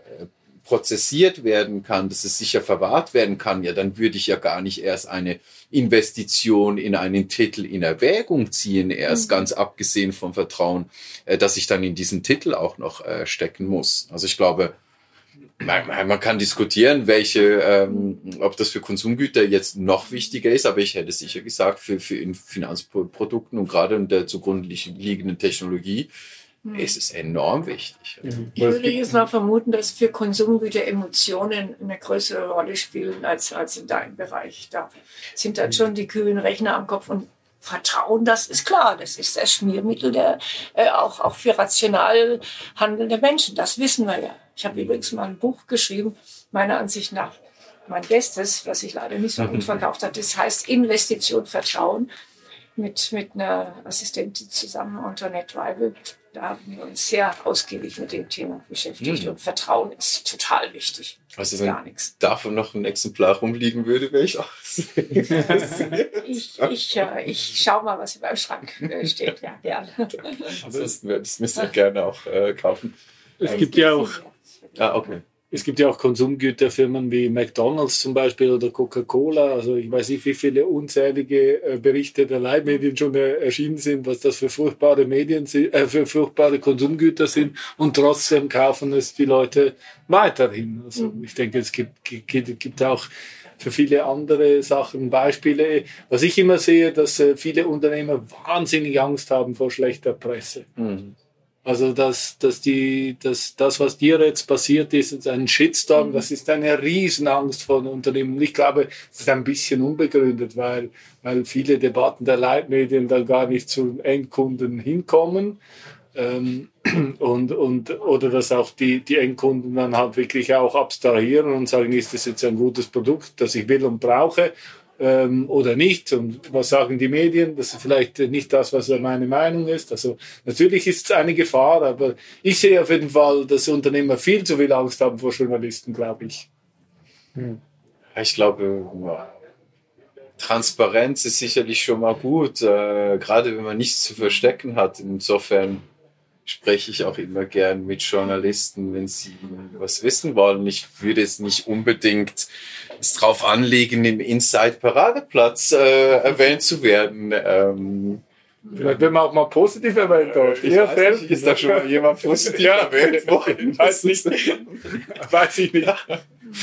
Speaker 3: prozessiert werden kann, dass es sicher verwahrt werden kann, ja, dann würde ich ja gar nicht erst eine Investition in einen Titel in Erwägung ziehen, erst mhm. ganz abgesehen vom Vertrauen, äh, dass ich dann in diesen Titel auch noch äh, stecken muss. Also ich glaube, man, man kann diskutieren, welche, ähm, ob das für Konsumgüter jetzt noch wichtiger ist, aber ich hätte sicher gesagt, für, für in Finanzprodukten und gerade in der zugrunde liegenden Technologie hm. ist es enorm wichtig.
Speaker 4: Mhm. Ich würde jetzt mal vermuten, dass für Konsumgüter Emotionen eine größere Rolle spielen als, als in deinem Bereich. Da sind dann schon die kühlen Rechner am Kopf und Vertrauen, das ist klar, das ist das Schmiermittel der, äh, auch, auch für rational handelnde Menschen. Das wissen wir ja. Ich habe übrigens mal ein Buch geschrieben, meiner Ansicht nach mein Bestes, was sich leider nicht so gut verkauft hat. Das heißt Investition Vertrauen mit, mit einer Assistentin zusammen, Antoinette Weibel. Da haben wir uns sehr ausgiebig mit dem Thema beschäftigt. Mhm. Und Vertrauen ist total wichtig.
Speaker 3: Also wenn gar nichts. davon noch ein Exemplar rumliegen würde, wäre ich auch
Speaker 4: ich, ich, äh, ich schau mal, was in meinem Schrank äh, steht. Ja, gerne.
Speaker 3: Ansonsten würde ich es mir sehr gerne auch äh, kaufen.
Speaker 5: Es ähm, gibt ja auch...
Speaker 3: Ah, okay.
Speaker 5: Es gibt ja auch Konsumgüterfirmen wie McDonalds zum Beispiel oder Coca-Cola. Also ich weiß nicht, wie viele unzählige äh, Berichte der Leitmedien schon äh, erschienen sind, was das für furchtbare Medien sind, äh, für furchtbare Konsumgüter sind. Und trotzdem kaufen es die Leute weiterhin. Also mhm. ich denke, es gibt, gibt, gibt auch für viele andere Sachen Beispiele. Was ich immer sehe, dass äh, viele Unternehmer wahnsinnig Angst haben vor schlechter Presse. Mhm. Also dass, dass die, dass das, was dir jetzt passiert ist, ist ein Shitstorm, mhm. das ist eine Riesenangst von Unternehmen. Ich glaube, das ist ein bisschen unbegründet, weil, weil viele Debatten der Leitmedien dann gar nicht zu Endkunden hinkommen. Ähm, und, und, oder dass auch die, die Endkunden dann halt wirklich auch abstrahieren und sagen, ist das jetzt ein gutes Produkt, das ich will und brauche ähm, oder nicht und was sagen die Medien, das ist vielleicht nicht das, was meine Meinung ist. Also natürlich ist es eine Gefahr, aber ich sehe auf jeden Fall, dass Unternehmer viel zu viel Angst haben vor Journalisten, glaube ich.
Speaker 3: Hm. Ich glaube, Transparenz ist sicherlich schon mal gut, äh, gerade wenn man nichts zu verstecken hat. Insofern spreche ich auch immer gern mit Journalisten, wenn sie was wissen wollen. Ich würde es nicht unbedingt es drauf anlegen, im Inside Paradeplatz äh, erwähnt zu werden. Ähm,
Speaker 5: Vielleicht werden wir auch mal positiv erwähnt dort.
Speaker 3: Ich weiß nicht, ist da schon jemand positiv ja, erwähnt worden?
Speaker 5: Weiß nicht. weiß ich nicht.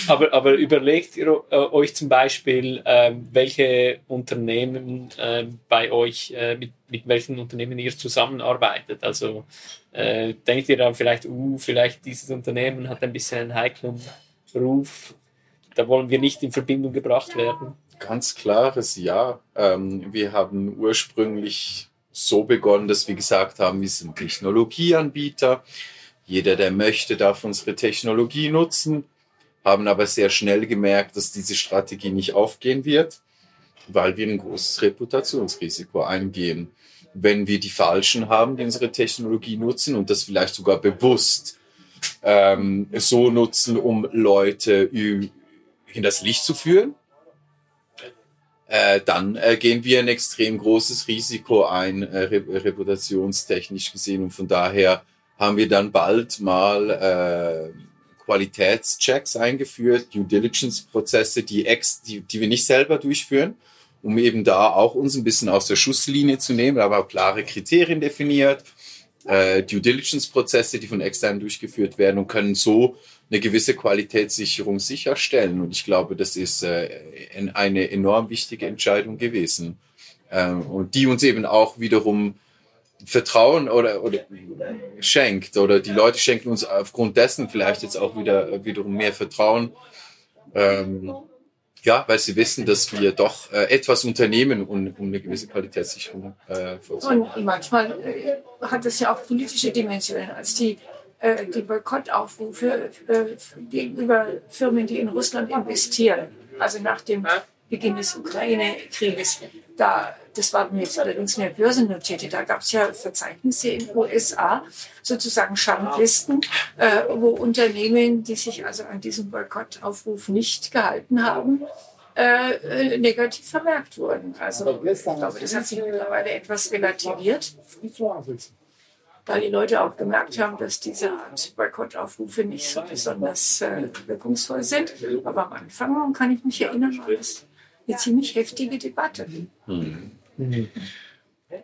Speaker 2: Aber, aber überlegt ihr äh, euch zum Beispiel, äh, welche Unternehmen äh, bei euch, äh, mit, mit welchen Unternehmen ihr zusammenarbeitet? Also äh, denkt ihr dann vielleicht, uh, vielleicht dieses Unternehmen hat ein bisschen einen heiklen Ruf, da wollen wir nicht in Verbindung gebracht werden?
Speaker 3: Ganz klares Ja. Ähm, wir haben ursprünglich so begonnen, dass wir gesagt haben, wir sind Technologieanbieter. Jeder, der möchte, darf unsere Technologie nutzen, haben aber sehr schnell gemerkt, dass diese Strategie nicht aufgehen wird, weil wir ein großes Reputationsrisiko eingehen. Wenn wir die Falschen haben, die unsere Technologie nutzen und das vielleicht sogar bewusst ähm, so nutzen, um Leute in das Licht zu führen, äh, dann äh, gehen wir ein extrem großes Risiko ein, äh, reputationstechnisch gesehen. Und von daher haben wir dann bald mal äh, Qualitätschecks eingeführt, Due Diligence-Prozesse, die, ex, die, die wir nicht selber durchführen, um eben da auch uns ein bisschen aus der Schusslinie zu nehmen, aber klare Kriterien definiert, äh, Due Diligence-Prozesse, die von externen durchgeführt werden und können so eine gewisse Qualitätssicherung sicherstellen. Und ich glaube, das ist äh, eine enorm wichtige Entscheidung gewesen. Ähm, und die uns eben auch wiederum Vertrauen oder, oder schenkt oder die Leute schenken uns aufgrund dessen vielleicht jetzt auch wieder wiederum mehr Vertrauen. Ähm, ja, weil sie wissen, dass wir doch äh, etwas unternehmen, um, um eine gewisse Qualitätssicherung äh,
Speaker 4: vorzunehmen. Und manchmal äh, hat das ja auch politische Dimensionen. Als die äh, die Boykottaufrufe äh, gegenüber Firmen, die in Russland investieren. Also nach dem Beginn des Ukraine-Krieges. Da, das waren jetzt allerdings mehr börsennotierte. Da gab es ja Verzeichnisse in den USA, sozusagen Schandlisten, äh, wo Unternehmen, die sich also an diesem Boykottaufruf nicht gehalten haben, äh, negativ vermerkt wurden. Also ich glaube, das hat sich mittlerweile etwas relativiert weil die Leute auch gemerkt haben, dass diese Art Boykottaufrufe nicht so besonders äh, wirkungsvoll sind. Aber am Anfang kann ich mich erinnern, war das eine ziemlich heftige Debatte.
Speaker 3: Hm.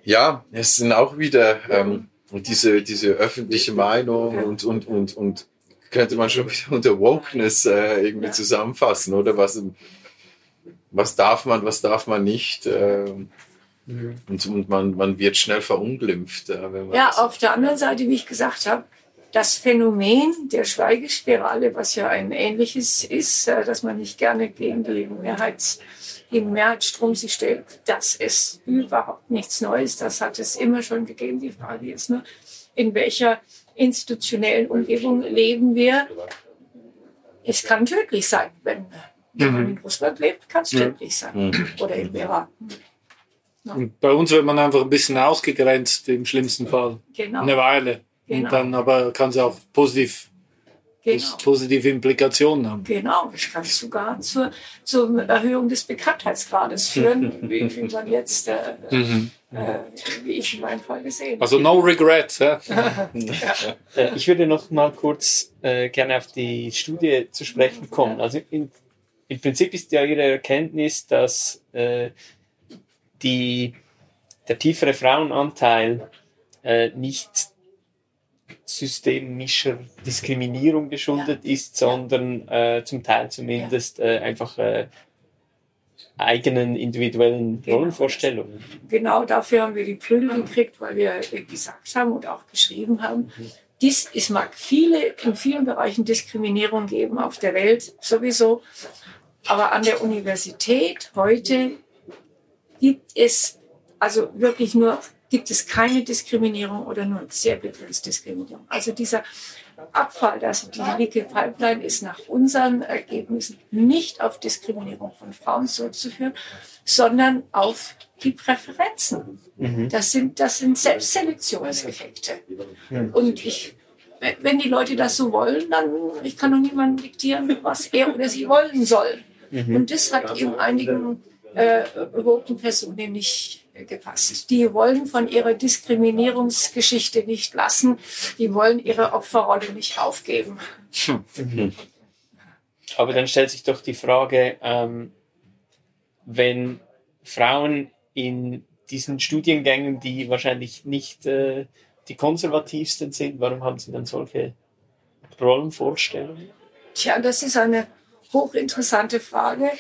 Speaker 3: Ja, es sind auch wieder ähm, diese, diese öffentliche Meinung und, und, und, und könnte man schon wieder unter Wokeness äh, irgendwie zusammenfassen, oder? Was, was darf man, was darf man nicht? Ähm, Mhm. Und, und man, man wird schnell verunglimpft.
Speaker 4: Wenn man ja, auf der anderen Seite, wie ich gesagt habe, das Phänomen der Schweigespirale, was ja ein ähnliches ist, äh, dass man nicht gerne gegen die Mehrheits, gegen Mehrheitsstrom sich stellt, das ist überhaupt nichts Neues. Das hat es immer schon gegeben. Die Frage ist nur, in welcher institutionellen Umgebung leben wir? Es kann tödlich sein. Wenn man in Russland lebt, kann es tödlich sein. Mhm. Oder im Iran.
Speaker 5: Und bei uns wird man einfach ein bisschen ausgegrenzt im schlimmsten Fall. Genau. Eine Weile. Genau. Und dann aber kann es auch positiv genau. positive Implikationen haben.
Speaker 4: Genau, das kann sogar zur, zur Erhöhung des Bekanntheitsgrades führen, wie, wie man jetzt, äh, mhm. äh, wie ich in meinem Fall gesehen habe.
Speaker 5: Also no regrets. Ja?
Speaker 2: ja. Ich würde noch mal kurz äh, gerne auf die Studie zu sprechen kommen. Also in, im Prinzip ist ja Ihre Erkenntnis, dass äh, die, der tiefere Frauenanteil äh, nicht systemischer Diskriminierung geschuldet ja. ist, sondern äh, zum Teil zumindest äh, einfach äh, eigenen individuellen genau. Rollenvorstellungen.
Speaker 4: Genau dafür haben wir die Prügel gekriegt, weil wir gesagt haben und auch geschrieben haben, mhm. dies, es mag viele, in vielen Bereichen Diskriminierung geben auf der Welt sowieso, aber an der Universität heute gibt es also wirklich nur gibt es keine Diskriminierung oder nur sehr begrenzt Diskriminierung. Also dieser Abfall, also die Liquid Pipeline ist nach unseren Ergebnissen nicht auf Diskriminierung von Frauen zurückzuführen, sondern auf die Präferenzen. Mhm. Das sind, das sind Selbstselektionseffekte. Mhm. Und ich, wenn die Leute das so wollen, dann, ich kann doch niemandem diktieren, was er oder sie wollen soll. Mhm. Und das hat in einigen äh, roten Personen nicht gepasst. Die wollen von ihrer Diskriminierungsgeschichte nicht lassen. Die wollen ihre Opferrolle nicht aufgeben.
Speaker 2: Mhm. Aber dann stellt sich doch die Frage, ähm, wenn Frauen in diesen Studiengängen, die wahrscheinlich nicht äh, die konservativsten sind, warum haben sie dann solche Rollenvorstellungen?
Speaker 4: Tja, das ist eine hochinteressante Frage.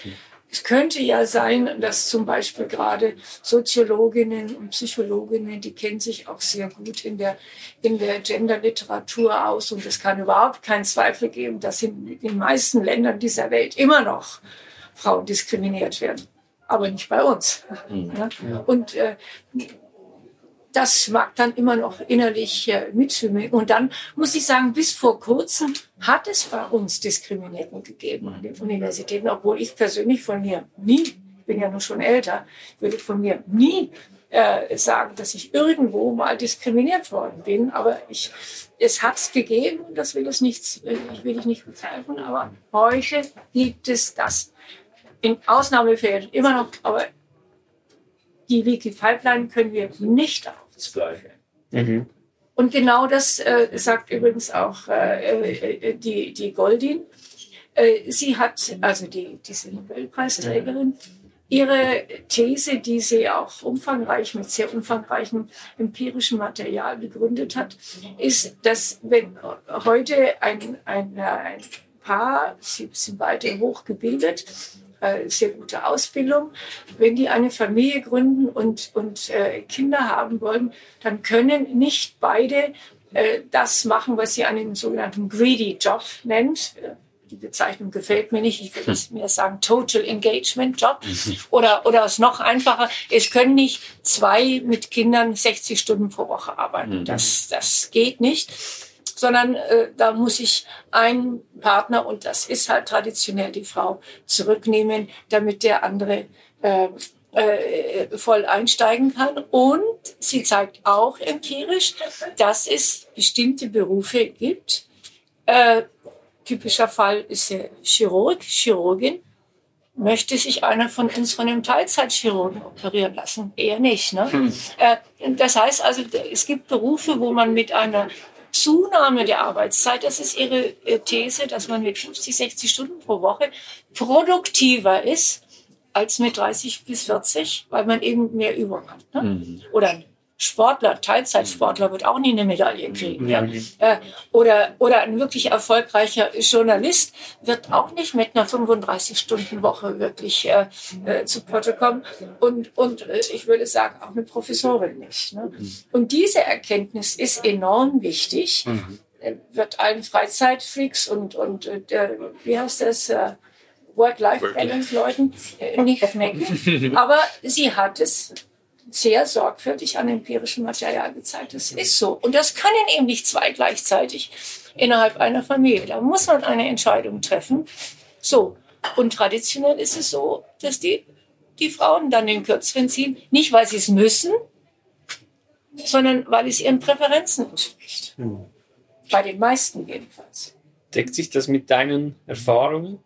Speaker 4: Es könnte ja sein, dass zum Beispiel gerade Soziologinnen und Psychologinnen, die kennen sich auch sehr gut in der, in der Genderliteratur aus und es kann überhaupt keinen Zweifel geben, dass in den meisten Ländern dieser Welt immer noch Frauen diskriminiert werden. Aber nicht bei uns. Mhm. Ja? Und äh, das mag dann immer noch innerlich äh, mitschwimmen. Und dann muss ich sagen, bis vor kurzem hat es bei uns Diskriminierung gegeben an den Universitäten, obwohl ich persönlich von mir nie, ich bin ja nur schon älter, würde von mir nie äh, sagen, dass ich irgendwo mal diskriminiert worden bin. Aber ich, es hat es gegeben, das will es nicht, ich will ich nicht bezweifeln, aber heute gibt es das. In Ausnahmefällen immer noch, aber die Leaky Pipeline können wir nicht das Gleiche. Mhm. Und genau das äh, sagt übrigens auch äh, äh, die, die Goldin. Äh, sie hat, also die, diese Nobelpreisträgerin, ihre These, die sie auch umfangreich mit sehr umfangreichem empirischem Material begründet hat, ist, dass wenn heute ein, ein, ein Paar, sie sind beide hochgebildet, äh, sehr gute Ausbildung. Wenn die eine Familie gründen und, und äh, Kinder haben wollen, dann können nicht beide äh, das machen, was sie einen sogenannten greedy Job nennt. Äh, die Bezeichnung gefällt mir nicht. Ich würde hm. mehr sagen Total Engagement Job. Oder, oder es noch einfacher. Es können nicht zwei mit Kindern 60 Stunden pro Woche arbeiten. Mhm. Das, das geht nicht sondern äh, da muss ich einen Partner, und das ist halt traditionell die Frau, zurücknehmen, damit der andere äh, äh, voll einsteigen kann. Und sie zeigt auch empirisch, dass es bestimmte Berufe gibt. Äh, typischer Fall ist der Chirurg, Chirurgin. Möchte sich einer von uns von einem Teilzeitchirurgen operieren lassen? Eher nicht. Ne? Hm. Äh, das heißt also, es gibt Berufe, wo man mit einer Zunahme der Arbeitszeit, das ist ihre äh, These, dass man mit 50, 60 Stunden pro Woche produktiver ist als mit 30 bis 40, weil man eben mehr Übung hat. Ne? Mhm. Oder Sportler, Teilzeitsportler wird auch nie eine Medaille kriegen. Ja. Äh, oder, oder ein wirklich erfolgreicher Journalist wird auch nicht mit einer 35-Stunden-Woche wirklich äh, äh, zu Potte kommen. Und, und äh, ich würde sagen, auch eine Professorin nicht. Ne? Und diese Erkenntnis ist enorm wichtig. Mhm. Wird allen Freizeitfreaks und, und äh, wie heißt das? Äh, Work-Life-Balance-Leuten nicht schmecken. Aber sie hat es sehr sorgfältig an empirischem Material gezeigt. Das ist so. Und das können eben nicht zwei gleichzeitig innerhalb einer Familie. Da muss man eine Entscheidung treffen. So. Und traditionell ist es so, dass die, die Frauen dann den Kürzeren ziehen. Nicht, weil sie es müssen, sondern weil es ihren Präferenzen entspricht. Hm. Bei den meisten jedenfalls.
Speaker 2: Deckt sich das mit deinen Erfahrungen?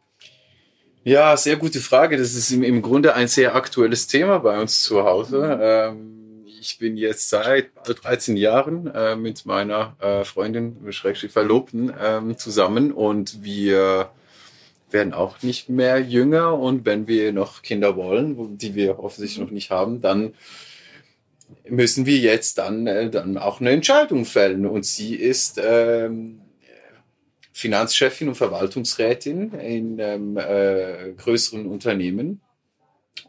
Speaker 3: Ja, sehr gute Frage. Das ist im, Grunde ein sehr aktuelles Thema bei uns zu Hause. Ähm, ich bin jetzt seit 13 Jahren äh, mit meiner äh, Freundin, Schrägstrich Verlobten, ähm, zusammen und wir werden auch nicht mehr jünger und wenn wir noch Kinder wollen, die wir offensichtlich noch nicht haben, dann müssen wir jetzt dann, äh, dann auch eine Entscheidung fällen und sie ist ähm, Finanzchefin und Verwaltungsrätin in ähm, äh, größeren Unternehmen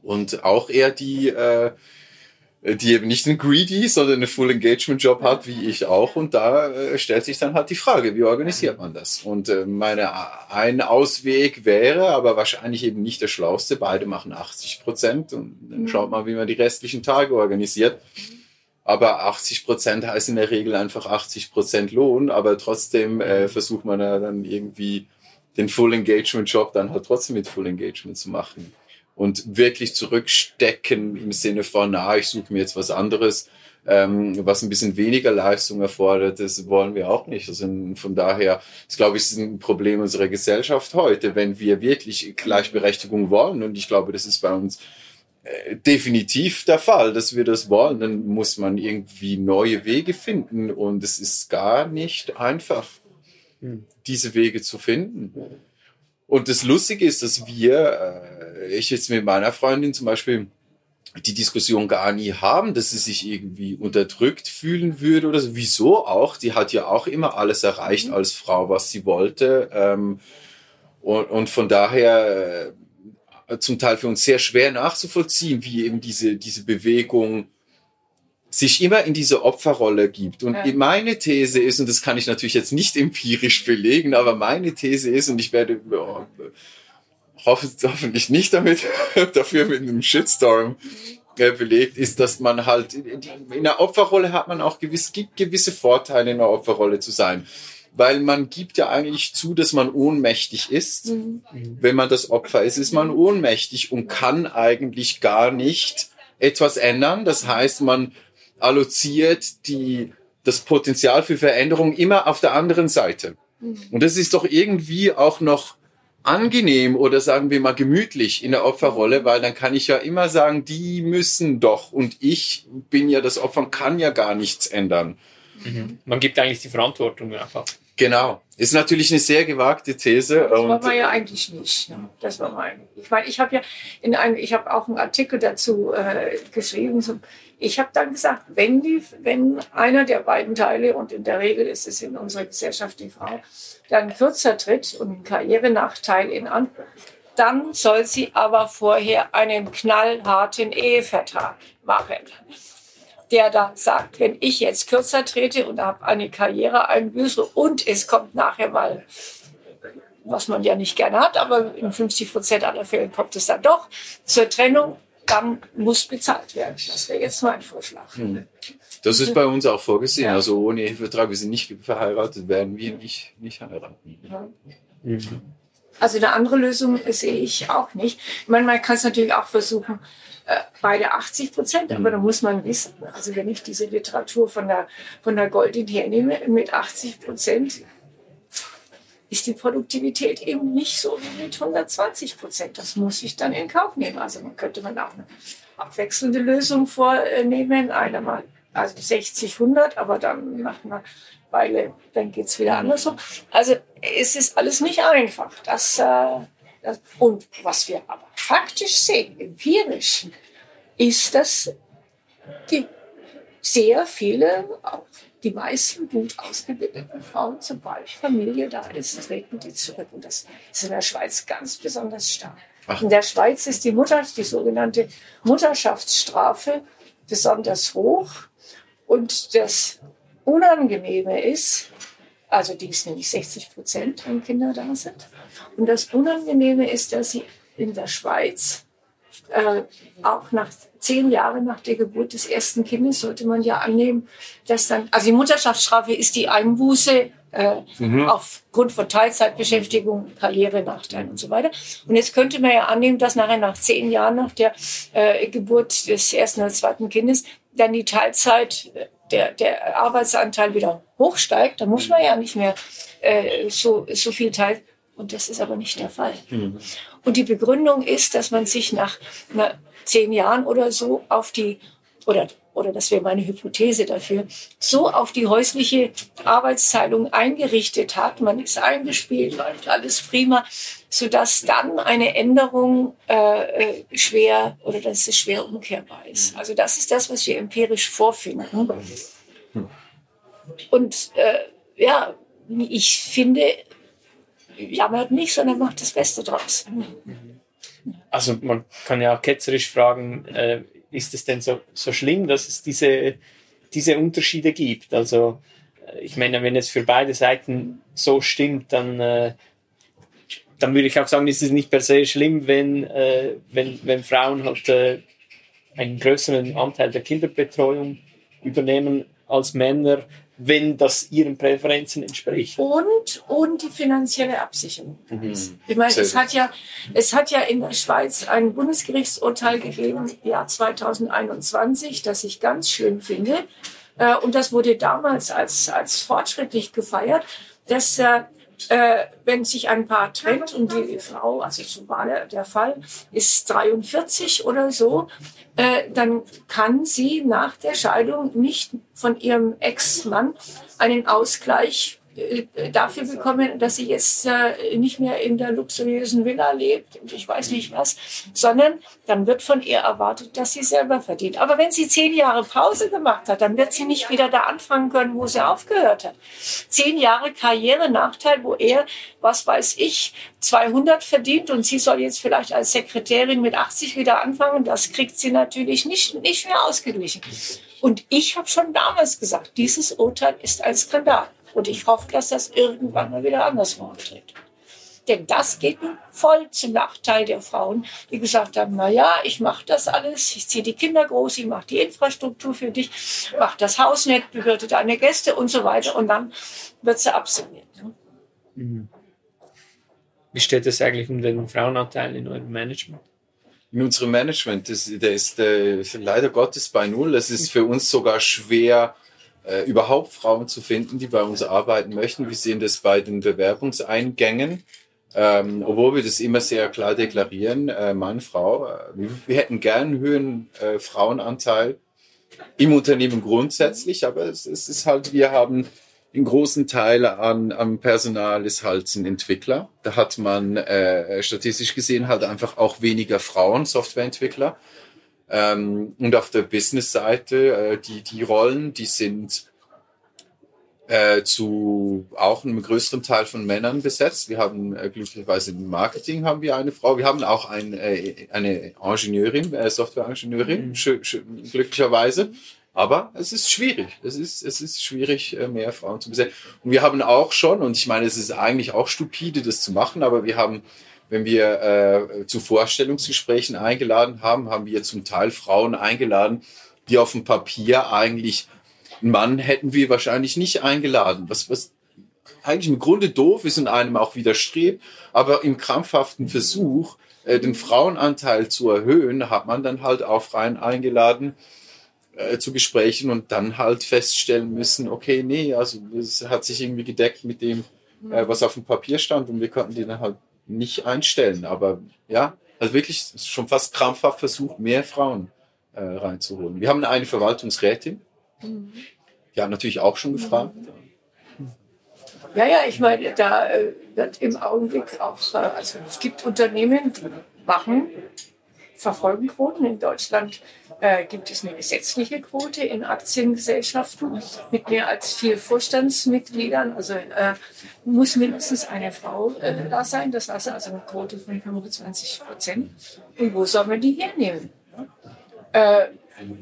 Speaker 3: und auch eher die, äh, die eben nicht einen Greedy, sondern einen Full Engagement Job hat, wie ich auch. Und da äh, stellt sich dann halt die Frage, wie organisiert man das? Und äh, meine, ein Ausweg wäre, aber wahrscheinlich eben nicht der schlauste, beide machen 80 Prozent und dann schaut man, wie man die restlichen Tage organisiert. Aber 80 Prozent heißt in der Regel einfach 80 Prozent Lohn, aber trotzdem äh, versucht man ja dann irgendwie den Full Engagement Job dann halt trotzdem mit Full Engagement zu machen. Und wirklich zurückstecken im Sinne von, na, ich suche mir jetzt was anderes, ähm, was ein bisschen weniger Leistung erfordert, das wollen wir auch nicht. Also von daher ist, glaube ich, ist ein Problem unserer Gesellschaft heute, wenn wir wirklich Gleichberechtigung wollen. Und ich glaube, das ist bei uns definitiv der Fall, dass wir das wollen. Dann muss man irgendwie neue Wege finden und es ist gar nicht einfach, hm. diese Wege zu finden. Und das Lustige ist, dass wir, äh, ich jetzt mit meiner Freundin zum Beispiel, die Diskussion gar nie haben, dass sie sich irgendwie unterdrückt fühlen würde oder so. Wieso auch? Die hat ja auch immer alles erreicht mhm. als Frau, was sie wollte. Ähm, und, und von daher äh, zum Teil für uns sehr schwer nachzuvollziehen, wie eben diese, diese Bewegung sich immer in diese Opferrolle gibt. Und ja. meine These ist, und das kann ich natürlich jetzt nicht empirisch belegen, aber meine These ist, und ich werde oh, hoffentlich nicht damit dafür mit einem Shitstorm äh, belegt, ist, dass man halt in der Opferrolle hat man auch gewiss, gibt gewisse Vorteile in der Opferrolle zu sein weil man gibt ja eigentlich zu, dass man ohnmächtig ist. Mhm. Wenn man das Opfer ist, ist man ohnmächtig und kann eigentlich gar nicht etwas ändern. Das heißt, man alloziert die, das Potenzial für Veränderung immer auf der anderen Seite. Mhm. Und das ist doch irgendwie auch noch angenehm oder sagen wir mal gemütlich in der Opferrolle, weil dann kann ich ja immer sagen, die müssen doch und ich bin ja das Opfer und kann ja gar nichts ändern.
Speaker 2: Mhm. Man gibt eigentlich die Verantwortung einfach.
Speaker 3: Genau. Ist natürlich eine sehr gewagte These.
Speaker 4: Das war man ja eigentlich nicht. Ja. Das war mein. Ich meine, ich habe ja in einem, ich habe auch einen Artikel dazu äh, geschrieben. So, ich habe dann gesagt, wenn die, wenn einer der beiden Teile und in der Regel ist es in unserer Gesellschaft die Frau, dann kürzer tritt und einen Karrierenachteil in an, dann soll sie aber vorher einen knallharten Ehevertrag machen der da sagt, wenn ich jetzt kürzer trete und habe eine Karriere einbüße und es kommt nachher mal, was man ja nicht gerne hat, aber in 50 Prozent aller Fälle kommt es dann doch zur Trennung, dann muss bezahlt werden. Das wäre jetzt mein Vorschlag. Hm.
Speaker 3: Das ist bei uns auch vorgesehen. Ja. Also ohne Ehevertrag, wir sind nicht verheiratet, werden wir nicht, nicht heiraten. Ja.
Speaker 4: Mhm. Also eine andere Lösung sehe ich auch nicht. Ich meine, man kann es natürlich auch versuchen, beide 80 Prozent, aber da muss man wissen, also wenn ich diese Literatur von der, von der Goldin hernehme, mit 80 Prozent ist die Produktivität eben nicht so wie mit 120 Prozent. Das muss ich dann in Kauf nehmen. Also man könnte man auch eine abwechselnde Lösung vornehmen, eine mal also 60, 100, aber dann nach einer Weile, dann geht's wieder andersrum. Also es ist alles nicht einfach. Das, äh, das, und was wir aber faktisch sehen, empirisch, ist, dass die sehr viele, auch die meisten gut ausgebildeten Frauen, sobald Familie da ist, treten die zurück. Und das ist in der Schweiz ganz besonders stark. Ach. In der Schweiz ist die Mutter, die sogenannte Mutterschaftsstrafe besonders hoch. Und das Unangenehme ist, also die ist nämlich 60 Prozent, wenn Kinder da sind. Und das Unangenehme ist, dass sie in der Schweiz äh, auch nach zehn Jahren nach der Geburt des ersten Kindes sollte man ja annehmen, dass dann, also die Mutterschaftsstrafe ist die Einbuße äh, mhm. aufgrund von Teilzeitbeschäftigung, Karrierenachteil und so weiter. Und jetzt könnte man ja annehmen, dass nachher nach zehn Jahren nach der äh, Geburt des ersten oder zweiten Kindes dann die Teilzeit der, der Arbeitsanteil wieder hochsteigt, dann muss man ja nicht mehr äh, so, so viel teilen. Und das ist aber nicht der Fall. Mhm. Und die Begründung ist, dass man sich nach, nach zehn Jahren oder so auf die, oder, oder das wäre meine Hypothese dafür, so auf die häusliche Arbeitsteilung eingerichtet hat. Man ist eingespielt, läuft alles prima, sodass dann eine Änderung äh, äh schwer oder dass es schwer umkehrbar ist. Also das ist das, was wir empirisch vorfinden. Und äh, ja, ich finde, jammert nicht, sondern macht das Beste draus.
Speaker 2: Also man kann ja auch ketzerisch fragen, äh, ist es denn so, so schlimm, dass es diese, diese Unterschiede gibt? Also äh, ich meine, wenn es für beide Seiten so stimmt, dann, äh, dann würde ich auch sagen, ist es nicht per se schlimm, wenn, äh, wenn, wenn Frauen halt äh, einen größeren Anteil der Kinderbetreuung übernehmen als Männer, wenn das ihren Präferenzen entspricht.
Speaker 4: Und, und die finanzielle Absicherung. Mhm. Ich meine, es hat, ja, es hat ja in der Schweiz ein Bundesgerichtsurteil gegeben, Jahr 2021, das ich ganz schön finde. Äh, und das wurde damals als, als fortschrittlich gefeiert, dass äh, wenn sich ein Paar trennt und die Frau, also so war der, der Fall, ist 43 oder so, äh, dann kann sie nach der Scheidung nicht von ihrem Ex-Mann einen Ausgleich dafür bekommen, dass sie jetzt äh, nicht mehr in der luxuriösen Villa lebt und ich weiß nicht was, sondern dann wird von ihr erwartet, dass sie selber verdient. Aber wenn sie zehn Jahre Pause gemacht hat, dann wird sie nicht wieder da anfangen können, wo sie aufgehört hat. Zehn Jahre Karriere-Nachteil, wo er, was weiß ich, 200 verdient und sie soll jetzt vielleicht als Sekretärin mit 80 wieder anfangen, das kriegt sie natürlich nicht, nicht mehr ausgeglichen. Und ich habe schon damals gesagt, dieses Urteil ist ein Skandal. Und ich hoffe, dass das irgendwann mal wieder anderswo auftritt. Denn das geht voll zum Nachteil der Frauen, die gesagt haben, na ja, ich mache das alles, ich ziehe die Kinder groß, ich mache die Infrastruktur für dich, mache das Haus nett, bewirte deine Gäste und so weiter und dann wird sie absorbiert. Ne?
Speaker 2: Mhm. Wie steht es eigentlich um den Frauenanteil in eurem Management?
Speaker 3: In unserem Management, das, der ist äh, leider Gottes bei null. Es ist für uns sogar schwer, äh, überhaupt Frauen zu finden, die bei uns arbeiten möchten. Wir sehen das bei den Bewerbungseingängen. Ähm, obwohl wir das immer sehr klar deklarieren, äh, Mann, Frau. Äh, wir, wir, hätten gern einen höheren äh, Frauenanteil im Unternehmen grundsätzlich, aber es, es, ist halt, wir haben einen großen Teil an, am Personal ist halt ein Entwickler. Da hat man äh, statistisch gesehen halt einfach auch weniger Frauen, Softwareentwickler. Ähm, und auf der Business-Seite, äh, die, die Rollen, die sind äh, zu auch einem größeren Teil von Männern besetzt. Wir haben äh, glücklicherweise im Marketing haben wir eine Frau. Wir haben auch ein, äh, eine Ingenieurin, äh, Software-Ingenieurin, mhm. glücklicherweise. Aber es ist schwierig. Es ist, es ist schwierig, äh, mehr Frauen zu besetzen. Und wir haben auch schon, und ich meine, es ist eigentlich auch stupide, das zu machen, aber wir haben wenn wir äh, zu Vorstellungsgesprächen eingeladen haben, haben wir zum Teil Frauen eingeladen, die auf dem Papier eigentlich einen Mann hätten wir wahrscheinlich nicht eingeladen, was, was eigentlich im Grunde doof ist und einem auch widerstrebt, aber im krampfhaften Versuch, äh, den Frauenanteil zu erhöhen, hat man dann halt auch Frauen eingeladen äh, zu Gesprächen und dann halt feststellen müssen, okay, nee, also es hat sich irgendwie gedeckt mit dem, äh, was auf dem Papier stand und wir konnten die dann halt nicht einstellen. Aber ja, also wirklich schon fast krampfhaft versucht, mehr Frauen äh, reinzuholen. Wir haben eine Verwaltungsrätin. Mhm. Die hat natürlich auch schon gefragt.
Speaker 4: Ja, ja, ich meine, da äh, wird im Augenblick auch, also es gibt Unternehmen, die machen verfolgen Quoten. In Deutschland äh, gibt es eine gesetzliche Quote in Aktiengesellschaften mit mehr als vier Vorstandsmitgliedern. Also äh, muss mindestens eine Frau äh, da sein. Das heißt also eine Quote von 25 Prozent. Und wo soll man die hernehmen? Äh,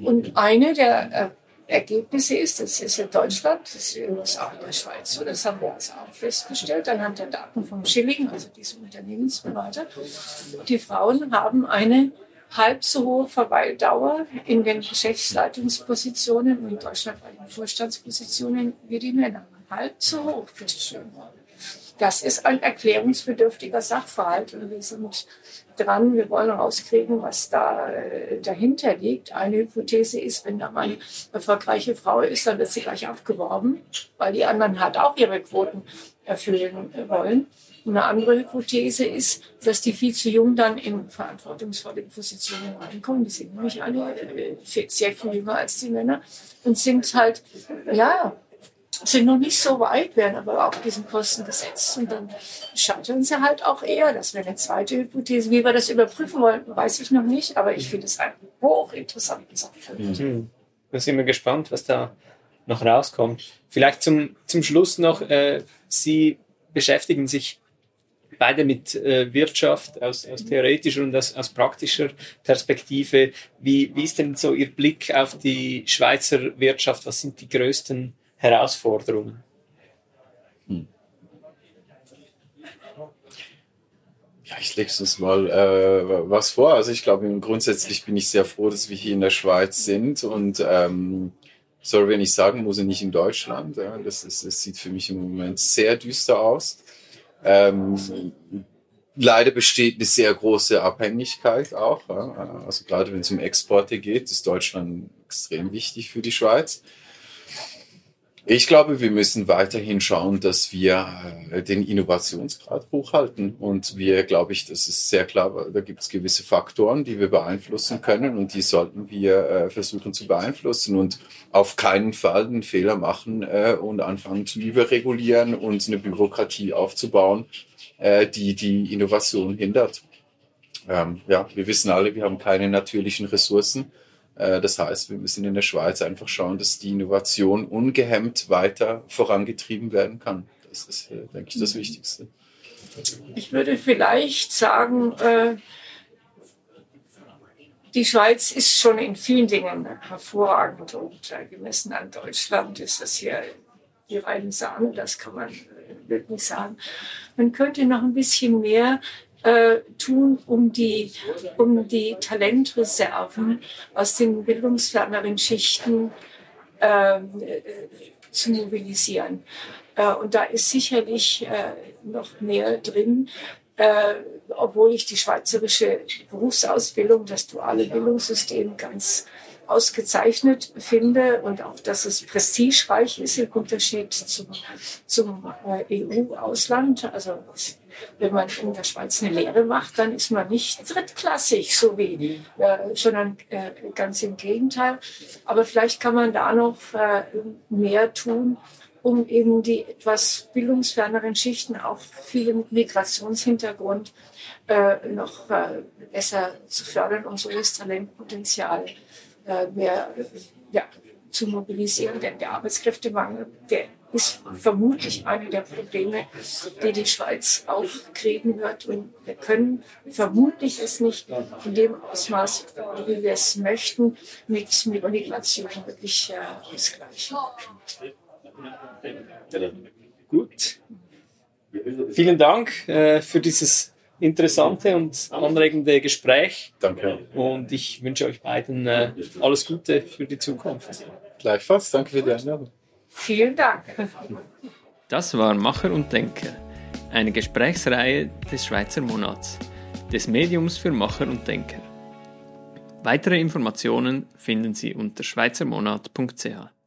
Speaker 4: und eine der äh, Ergebnisse ist, das ist in Deutschland, das ist in auch in der Schweiz so, das haben wir also auch festgestellt anhand der Daten vom Schilling, also diesem Unternehmensberater. Die Frauen haben eine halb so hohe Verweildauer in den Geschäftsleitungspositionen und in Deutschland bei den Vorstandspositionen wie die Männer. Halb so hoch, bitteschön. Das ist ein erklärungsbedürftiger Sachverhalt und wir sind dran. Wir wollen rauskriegen, was da äh, dahinter liegt. Eine Hypothese ist, wenn da mal eine erfolgreiche Frau ist, dann wird sie gleich abgeworben, weil die anderen halt auch ihre Quoten erfüllen wollen. Eine andere Hypothese ist, dass die viel zu jung dann in verantwortungsvolle Positionen reinkommen. Die sind nämlich alle äh, sehr viel jünger als die Männer und sind halt, ja, sind noch nicht so weit, werden aber auf diesen Posten gesetzt und dann scheitern sie halt auch eher. Das wäre eine zweite Hypothese. Wie wir das überprüfen wollen, weiß ich noch nicht, aber ich finde es eine hochinteressante Sache.
Speaker 2: Mhm. Da sind wir gespannt, was da noch rauskommt. Vielleicht zum, zum Schluss noch, äh, Sie beschäftigen sich beide mit äh, Wirtschaft aus, aus theoretischer und aus, aus praktischer Perspektive. Wie, wie ist denn so Ihr Blick auf die Schweizer Wirtschaft? Was sind die größten Herausforderungen? Hm.
Speaker 3: Ja, ich lege uns mal äh, was vor. Also ich glaube, grundsätzlich bin ich sehr froh, dass wir hier in der Schweiz sind und ähm, sorry, wenn ich sagen muss, nicht in Deutschland. Ja, das, ist, das sieht für mich im Moment sehr düster aus. Ähm, leider besteht eine sehr große Abhängigkeit auch. Also gerade wenn es um Exporte geht, ist Deutschland extrem wichtig für die Schweiz. Ich glaube, wir müssen weiterhin schauen, dass wir äh, den Innovationsgrad hochhalten. Und wir, glaube ich, das ist sehr klar, da gibt es gewisse Faktoren, die wir beeinflussen können und die sollten wir äh, versuchen zu beeinflussen und auf keinen Fall einen Fehler machen äh, und anfangen zu überregulieren und eine Bürokratie aufzubauen, die die Innovation hindert. Ähm, ja, wir wissen alle, wir haben keine natürlichen Ressourcen. Äh, das heißt, wir müssen in der Schweiz einfach schauen, dass die Innovation ungehemmt weiter vorangetrieben werden kann. Das ist, äh, denke ich, das Wichtigste.
Speaker 4: Ich würde vielleicht sagen, äh, die Schweiz ist schon in vielen Dingen hervorragend und gemessen an Deutschland ist das hier die reinen Sahne, das kann man wirklich sagen. Man könnte noch ein bisschen mehr äh, tun, um die, um die Talentreserven aus den bildungsferneren Schichten äh, zu mobilisieren. Äh, und da ist sicherlich äh, noch mehr drin, äh, obwohl ich die schweizerische Berufsausbildung, das duale Bildungssystem ganz ausgezeichnet finde und auch, dass es prestigereich ist im Unterschied zum, zum äh, EU-Ausland. Also wenn man in der Schweiz eine Lehre macht, dann ist man nicht drittklassig, so wie, äh, sondern äh, ganz im Gegenteil. Aber vielleicht kann man da noch äh, mehr tun, um eben die etwas bildungsferneren Schichten, auch viele mit Migrationshintergrund, äh, noch äh, besser zu fördern und so das Talentpotenzial äh, mehr ja, zu mobilisieren. Denn der Arbeitskräftemangel, der ist vermutlich eine der Probleme, die die Schweiz auch kriegen wird. Und wir können vermutlich es nicht in dem Ausmaß, wie wir es möchten, mit, mit Migration wirklich äh, ausgleichen.
Speaker 2: Gut. Vielen Dank äh, für dieses interessante und anregende Gespräch.
Speaker 3: Danke.
Speaker 2: Und ich wünsche euch beiden äh, alles Gute für die Zukunft.
Speaker 3: Gleichfalls, danke für die Einladung.
Speaker 4: Vielen Dank.
Speaker 1: Das war Macher und Denker, eine Gesprächsreihe des Schweizer Monats, des Mediums für Macher und Denker. Weitere Informationen finden Sie unter schweizermonat.ch.